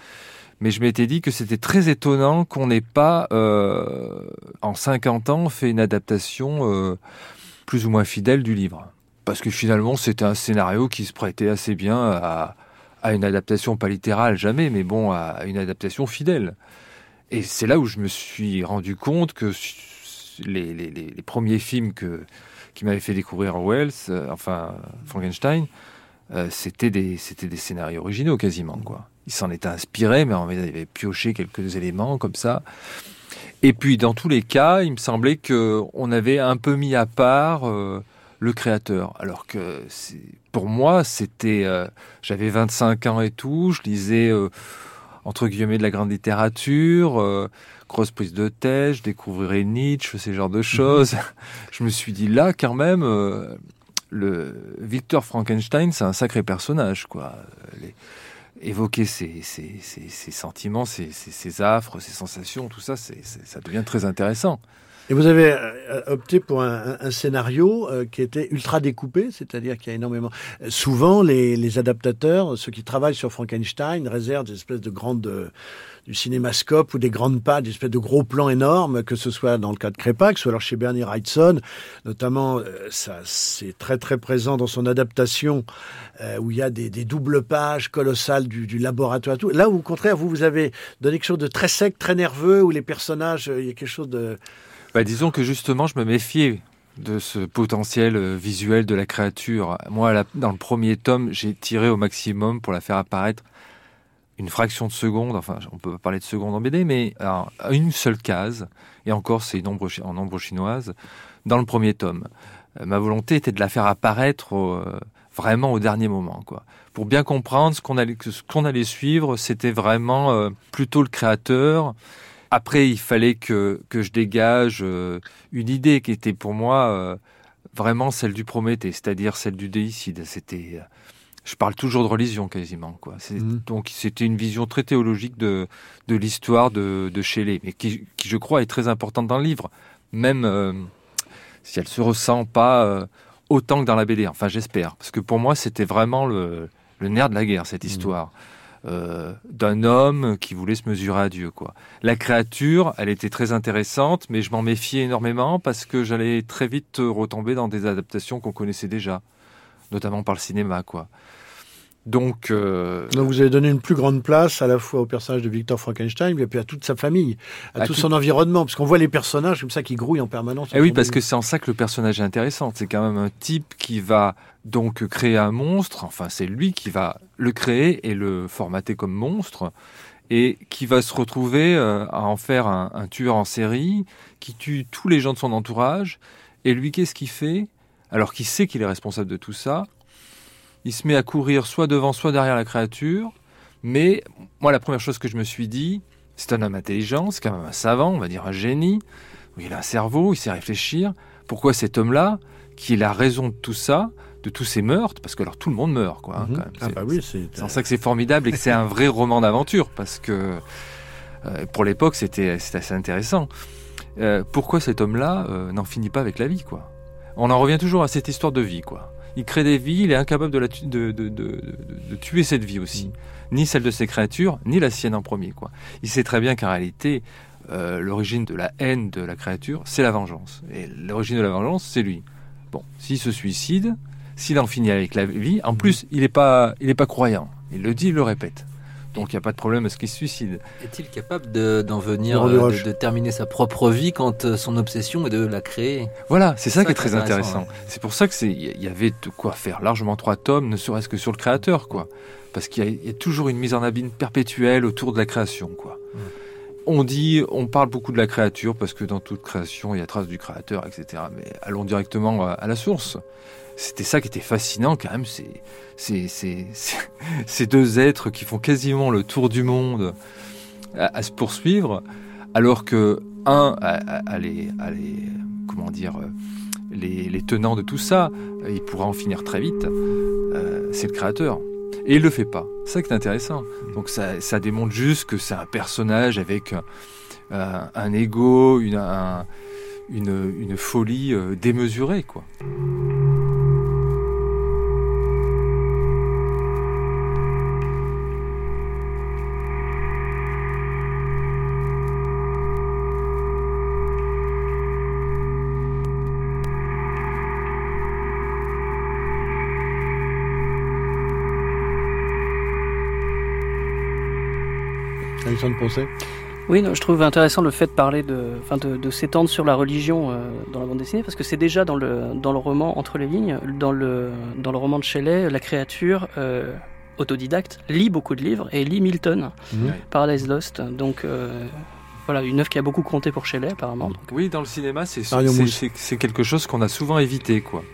E: mais je m'étais dit que c'était très étonnant qu'on n'ait pas, euh, en 50 ans, fait une adaptation euh, plus ou moins fidèle du livre. Parce que finalement, c'était un scénario qui se prêtait assez bien à, une adaptation, pas littérale, jamais, mais bon, à une adaptation fidèle. Et c'est là où je me suis rendu compte que les, premiers films que, qui m'avaient fait découvrir Wells, euh, enfin Frankenstein, c'était des, des scénarios originaux quasiment, quoi il s'en était inspiré, mais il avait pioché quelques éléments comme ça. Et puis, dans tous les cas, il me semblait qu'on avait un peu mis à part euh, le créateur. Alors que pour moi, c'était. Euh, j'avais 25 ans et tout, je lisais, euh, entre guillemets, de la grande littérature, grosse prise de tête, je découvrirais Nietzsche, ces genres de choses. je me suis dit là, quand même. le Victor Frankenstein, c'est un sacré personnage, quoi. Les, évoquer ces, sentiments, ces, affres, ces sensations, tout ça, ça devient très intéressant.
A: Et vous avez euh, opté pour un, scénario euh, qui était ultra découpé, c'est-à-dire qu'il y a énormément. Souvent, les, adaptateurs, ceux qui travaillent sur Frankenstein, réservent des espèces de grandes du cinémascope ou des grandes pages, des espèces de gros plans énormes, que ce soit dans le cas de Crépax ou alors chez Bernie Wrightson, notamment, euh, ça c'est très très présent dans son adaptation euh, où il y a des, doubles pages colossales du, du, laboratoire. Tout. Là, au contraire, vous vous avez donné quelque chose de très sec, très nerveux, où les personnages, euh, il y a quelque chose de.
E: Bah, disons que justement, je me méfiais de ce potentiel visuel de la créature. Moi, dans le premier tome, j'ai tiré au maximum pour la faire apparaître une fraction de seconde, enfin on peut parler de seconde en BD, mais à une seule case, et encore c'est nombre, en nombre chinoise, dans le premier tome. Euh, ma volonté était de la faire apparaître euh, vraiment au dernier moment. quoi. Pour bien comprendre ce qu'on allait, ce qu'on allait suivre, c'était vraiment euh, plutôt le créateur. Après, il fallait que, que je dégage une idée qui était pour moi vraiment celle du Prométhée, c'est-à-dire celle du déicide. C'était je parle toujours de religion quasiment. Quoi. Mmh. Donc c'était une vision très théologique de, de l'histoire de, de Shelley, mais qui, qui, je crois, est très importante dans le livre, même euh, si elle se ressent pas euh, autant que dans la BD. Enfin, j'espère, parce que pour moi, c'était vraiment le, le, nerf de la guerre, cette mmh. histoire. Euh, d'un homme qui voulait se mesurer à Dieu. Quoi. La créature, elle était très intéressante, mais je m'en méfiais énormément parce que j'allais très vite retomber dans des adaptations qu'on connaissait déjà, notamment par le cinéma. Quoi. Donc,
A: euh, Donc, vous avez donné une plus grande place à la fois au personnage de Victor Frankenstein, et puis à toute sa famille, à, tout, son environnement, parce qu'on voit les personnages comme ça qui grouillent en permanence.
E: Et eh oui, parce que c'est en ça que le personnage est intéressant. C'est quand même un type qui va donc créer un monstre. Enfin, c'est lui qui va le créer et le formater comme monstre, et qui va se retrouver euh, à en faire un, un tueur en série, qui tue tous les gens de son entourage. Et lui, qu'est-ce qu'il fait? Alors qu'il sait qu'il est responsable de tout ça? Il se met à courir soit devant, soit derrière la créature. Mais moi, la première chose que je me suis dit, c'est un homme intelligent, c'est quand même un savant, on va dire un génie. Il a un cerveau, il sait réfléchir. Pourquoi cet homme-là, qui est la raison de tout ça, de tous ces meurtres, parce que alors tout le monde meurt, quoi. Hein,
A: mhm. Ah bah oui, c'est
E: en ça que c'est formidable et que c'est un vrai roman d'aventure, parce que euh, pour l'époque, c'était assez intéressant. Euh, pourquoi cet homme-là euh, n'en finit pas avec la vie, quoi? On en revient toujours à cette histoire de vie, quoi il crée des vies, il est incapable de, la de, de, de, tuer cette vie aussi. Ni celle de ses créatures, ni la sienne en premier. Quoi. Il sait très bien qu'en réalité, euh, l'origine de la haine de la créature, c'est la vengeance. Et l'origine de la vengeance, c'est lui. Bon, s'il se suicide, s'il en finit avec la vie, en plus, il n'est pas, il est pas croyant. Il le dit, il le répète. Donc il n'y a pas de problème à ce qu'il se suicide.
D: Est-il capable d'en venir, euh, de, terminer sa propre vie quand euh, son obsession est de la créer?
E: Voilà, c'est ça, qui est très intéressant. C'est pour ça que c'est, il y avait de quoi faire largement trois tomes, ne serait-ce que sur le créateur, quoi. Parce qu'il y, a toujours une mise en abîme perpétuelle autour de la création, quoi. On dit, on parle beaucoup de la créature parce que dans toute création il y a trace du créateur, etc. Mais allons directement à la source c'était ça qui était fascinant quand même, c'est ces deux êtres qui font quasiment le tour du monde à, se poursuivre, alors que un, à, les, comment dire, les, les, tenants de tout ça, il pourra en finir très vite. c'est le créateur. Et il le fait pas. C'est ça qui est intéressant. Donc ça, démontre juste que c'est un personnage avec euh, un ego, une, folie euh, démesurée, quoi.
A: Alexandre Poncet
C: oui, je trouve intéressant le fait de parler de, enfin de, de s'étendre sur la religion euh, dans la bande dessinée, parce que c'est déjà dans le, dans le roman Entre les lignes, dans le, dans le roman de Shelley, la créature euh, autodidacte lit beaucoup de livres et lit Milton, mhm. Paradise Lost. Donc euh, voilà, une œuvre qui a beaucoup compté pour Shelley apparemment.
E: Oui, dans le cinéma, c'est c'est quelque chose qu'on a souvent évité, quoi.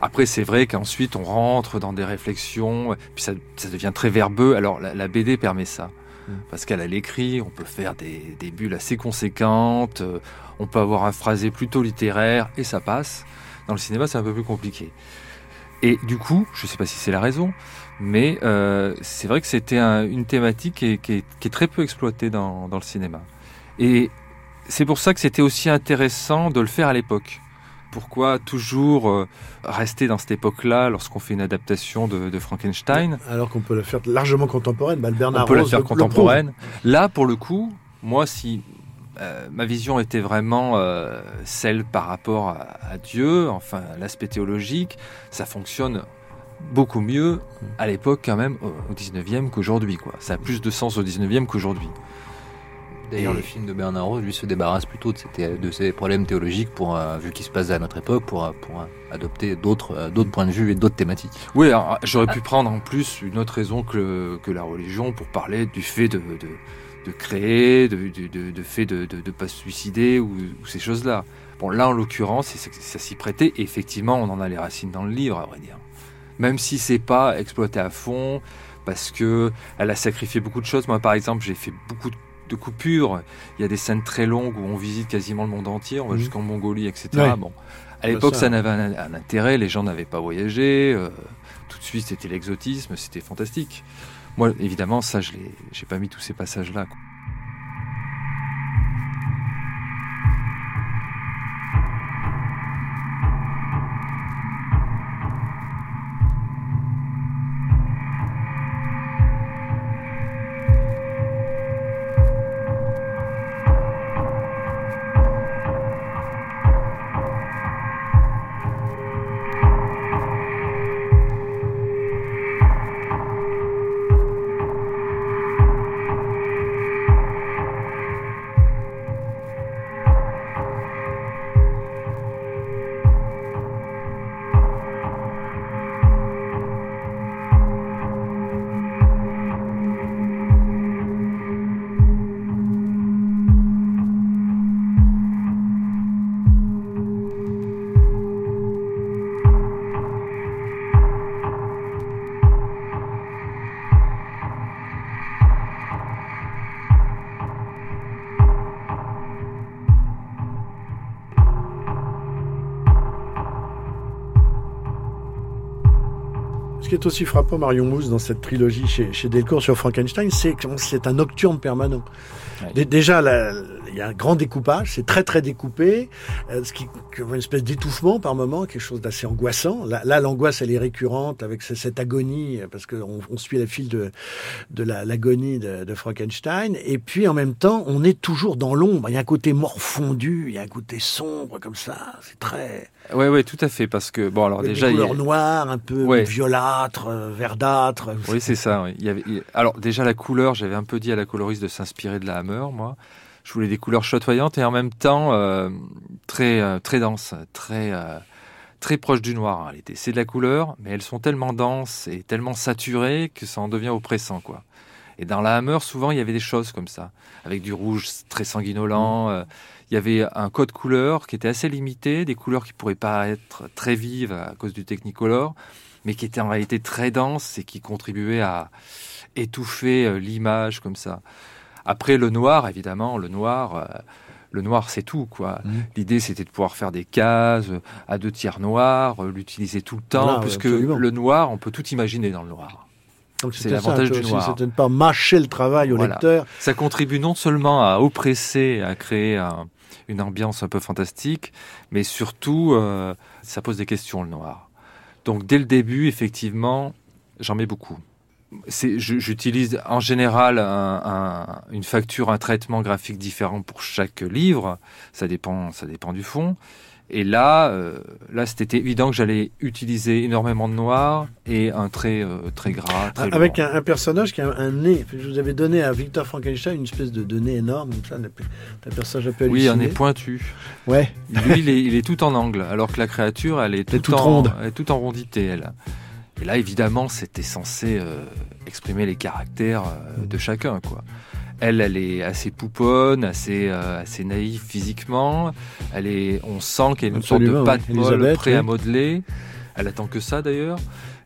E: Après, c'est vrai qu'ensuite on rentre dans des réflexions, puis ça, ça devient très verbeux. Alors la, la BD permet ça. Mm. qu'elle a l'écrit, on peut faire des, bulles assez conséquentes, euh, on peut avoir un phrasé plutôt littéraire et ça passe. Dans le cinéma, c'est un peu plus compliqué. Et du coup, je ne sais pas si c'est la raison, mais euh, c'est vrai que c'était une thématique qui est, très peu exploitée dans, dans le cinéma. Et c'est pour ça que c'était aussi intéressant de le faire à l'époque. Pourquoi toujours euh, rester dans cette époque-là lorsqu'on fait une adaptation de, Frankenstein?
A: Alors qu'on peut la faire largement contemporaine. Bah,
E: on peut la faire contemporaine. Là, pour le coup, moi, si euh, ma vision était vraiment euh, celle par rapport à, Dieu, enfin l'aspect théologique, ça fonctionne beaucoup mieux à l'époque quand même au 19e qu'aujourd'hui. Ça a plus de sens au 19e qu'aujourd'hui.
D: D'ailleurs, le film de Bernard Rose, lui, se débarrasse plutôt de, de ces problèmes théologiques, pour, euh, vu qu'il se passe à notre époque, pour, euh, pour euh, adopter d'autres d'autres points de vue et d'autres thématiques.
E: Oui, j'aurais pu prendre en plus une autre raison que, que la religion pour parler du fait de, de, de créer, de, de, de fait de ne pas se suicider ou, ces choses-là. Bon, là, en l'occurrence, ça s'y prêtait. Et effectivement, on en a les racines dans le livre, à vrai dire. Même si c'est pas exploité à fond, parce que elle a sacrifié beaucoup de choses. Moi, par exemple, j'ai fait beaucoup de de coupures. Il y a des scènes très longues où on visite quasiment le monde entier, on va mhm. jusqu'en Mongolie, etc. Bon, à l'époque, ça, n'avait un, intérêt, les gens n'avaient pas voyagé, euh, tout de suite c'était l'exotisme, c'était fantastique. Moi, évidemment, ça, je n'ai pas mis tous ces passages-là.
A: Est aussi frappant, Marion Mousse, dans cette trilogie chez, chez Delcourt sur Frankenstein, c'est que c'est un nocturne permanent. Déjà, il y a un grand découpage, c'est très très découpé, euh, ce qui une espèce d'étouffement par moment, quelque chose d'assez angoissant. Là, l'angoisse, elle est récurrente avec cette agonie, parce qu'on on suit la file de, de l'agonie de, de, Frankenstein. Et puis en même temps, on est toujours dans l'ombre. Il y a un côté morfondu, il y a un côté sombre comme ça. C'est très
E: Ouais, ouais, tout à fait, parce que bon, alors déjà,
A: des couleurs noires, un peu violâtres, euh, verdâtres.
E: Oui, c'est ça. Oui. Il y avait, alors déjà la couleur, j'avais un peu dit à la coloriste de s'inspirer de la Hammer, moi. Je voulais des couleurs chatoyantes et en même temps euh, très euh, très denses, très très proches du noir réalité. C'est de la couleur, mais elles sont tellement denses et tellement saturées que ça en devient oppressant, quoi. Et dans la Hammer, souvent, il y avait des choses comme ça, avec du rouge très sanguinolent. Mmh il y avait un code couleur qui était assez limité, des couleurs qui pourraient pas être très vives à cause du Technicolor, mais qui étaient en réalité très denses et qui contribuaient à étouffer euh, l'image comme ça. Après, le noir, évidemment, le noir. Euh, le noir, c'est tout, quoi.
A: Mmh.
E: L'idée, c'était de pouvoir faire des cases euh, à deux tiers noirs, euh, l'utiliser tout le temps,
A: Voilà,
E: puisque
A: absolument.
E: le noir, on peut tout imaginer dans le noir. C'est l'avantage du noir.
A: C'était de ne pas mâcher le travail au
E: Voilà.
A: lecteur.
E: Ça contribue non seulement à oppresser, à créer un- une ambiance un peu fantastique, mais surtout, euh, ça pose des questions, le noir. Donc dès le début, effectivement, j'en mets beaucoup. J'utilise en général un- un- une facture, un traitement graphique différent pour chaque livre. Ça dépend, ça dépend du fond. Et là, euh, là, c'était évident que j'allais utiliser énormément de noir et un trait euh, très gras, très.
A: Avec un, un personnage qui a un, un nez. Je vous avais donné à Victor Frankenstein une espèce de, de nez énorme, ça. Un personnage un peu
E: Oui, un nez pointu.
A: Ouais.
E: Lui, il est, il est tout en angle, alors que la créature, elle est, tout en,
A: ronde.
E: Elle est toute en rondité, elle. Et là, évidemment, c'était censé euh, exprimer les caractères euh, de chacun, quoi. Elle, elle est assez pouponne, assez, euh, assez naïve physiquement. Elle est, on sent qu'elle a une sorte de
A: oui.
E: molle prêt à modeler. Elle attend que ça, d'ailleurs.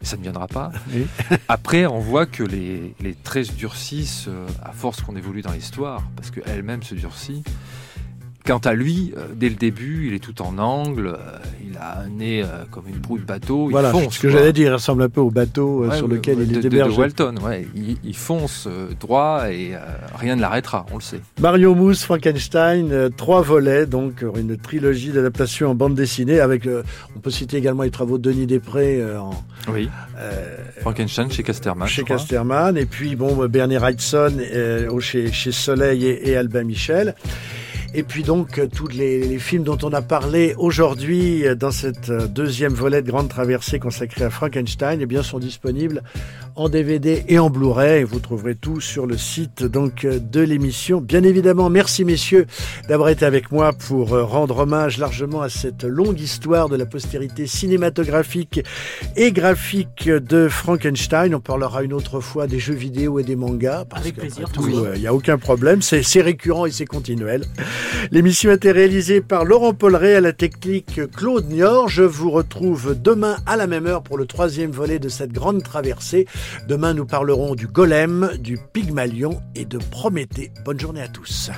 E: Ça ne viendra pas.
A: Oui.
E: Après, on voit que les, les traits se durcissent à force qu'on évolue dans l'histoire, parce qu'elle-même se durcit. Quant à lui, euh, dès le début, il est tout en angle, euh, il a un nez euh, comme une proue de bateau,
A: Voilà,
E: il fonce.
A: ce que j'allais dire, il ressemble un peu au bateau
E: Ouais,
A: sur lequel il
E: de,
A: est
E: de- de
A: hébergé.
E: Walton, ouais, il, il fonce droit et rien ne l'arrêtera, on le sait.
A: Mario Mousse, Frankenstein, trois volets, donc une trilogie d'adaptation en bande dessinée avec, on peut citer également les travaux de Denis Després en,
E: Oui. Frankenstein chez Casterman.
A: chez. Casterman, et puis bon, Bernie Wrightson au- chez, chez Soleil et, et Albin Michel. Et puis donc, euh, tous les, films dont on a parlé aujourd'hui euh, dans cette euh, deuxième volet de Grande Traversée consacrée à Frankenstein, eh bien, sont disponibles en DVD et en Blu-ray. Vous trouverez tout sur le site donc de l'émission. Bien évidemment, merci messieurs d'avoir été avec moi pour euh, rendre hommage largement à cette longue histoire de la postérité cinématographique et graphique de Frankenstein. On parlera une autre fois des jeux vidéo et des mangas. Parce
B: Avec plaisir,
A: euh, il n'y a aucun problème. C'est c'est récurrent et c'est continuel. L'émission a été réalisée par Laurent Polleret à la technique Claude Niort. Je vous retrouve demain à la même heure pour le troisième volet de cette grande traversée. Demain, nous parlerons du golem, du pygmalion et de Prométhée. Bonne journée à tous.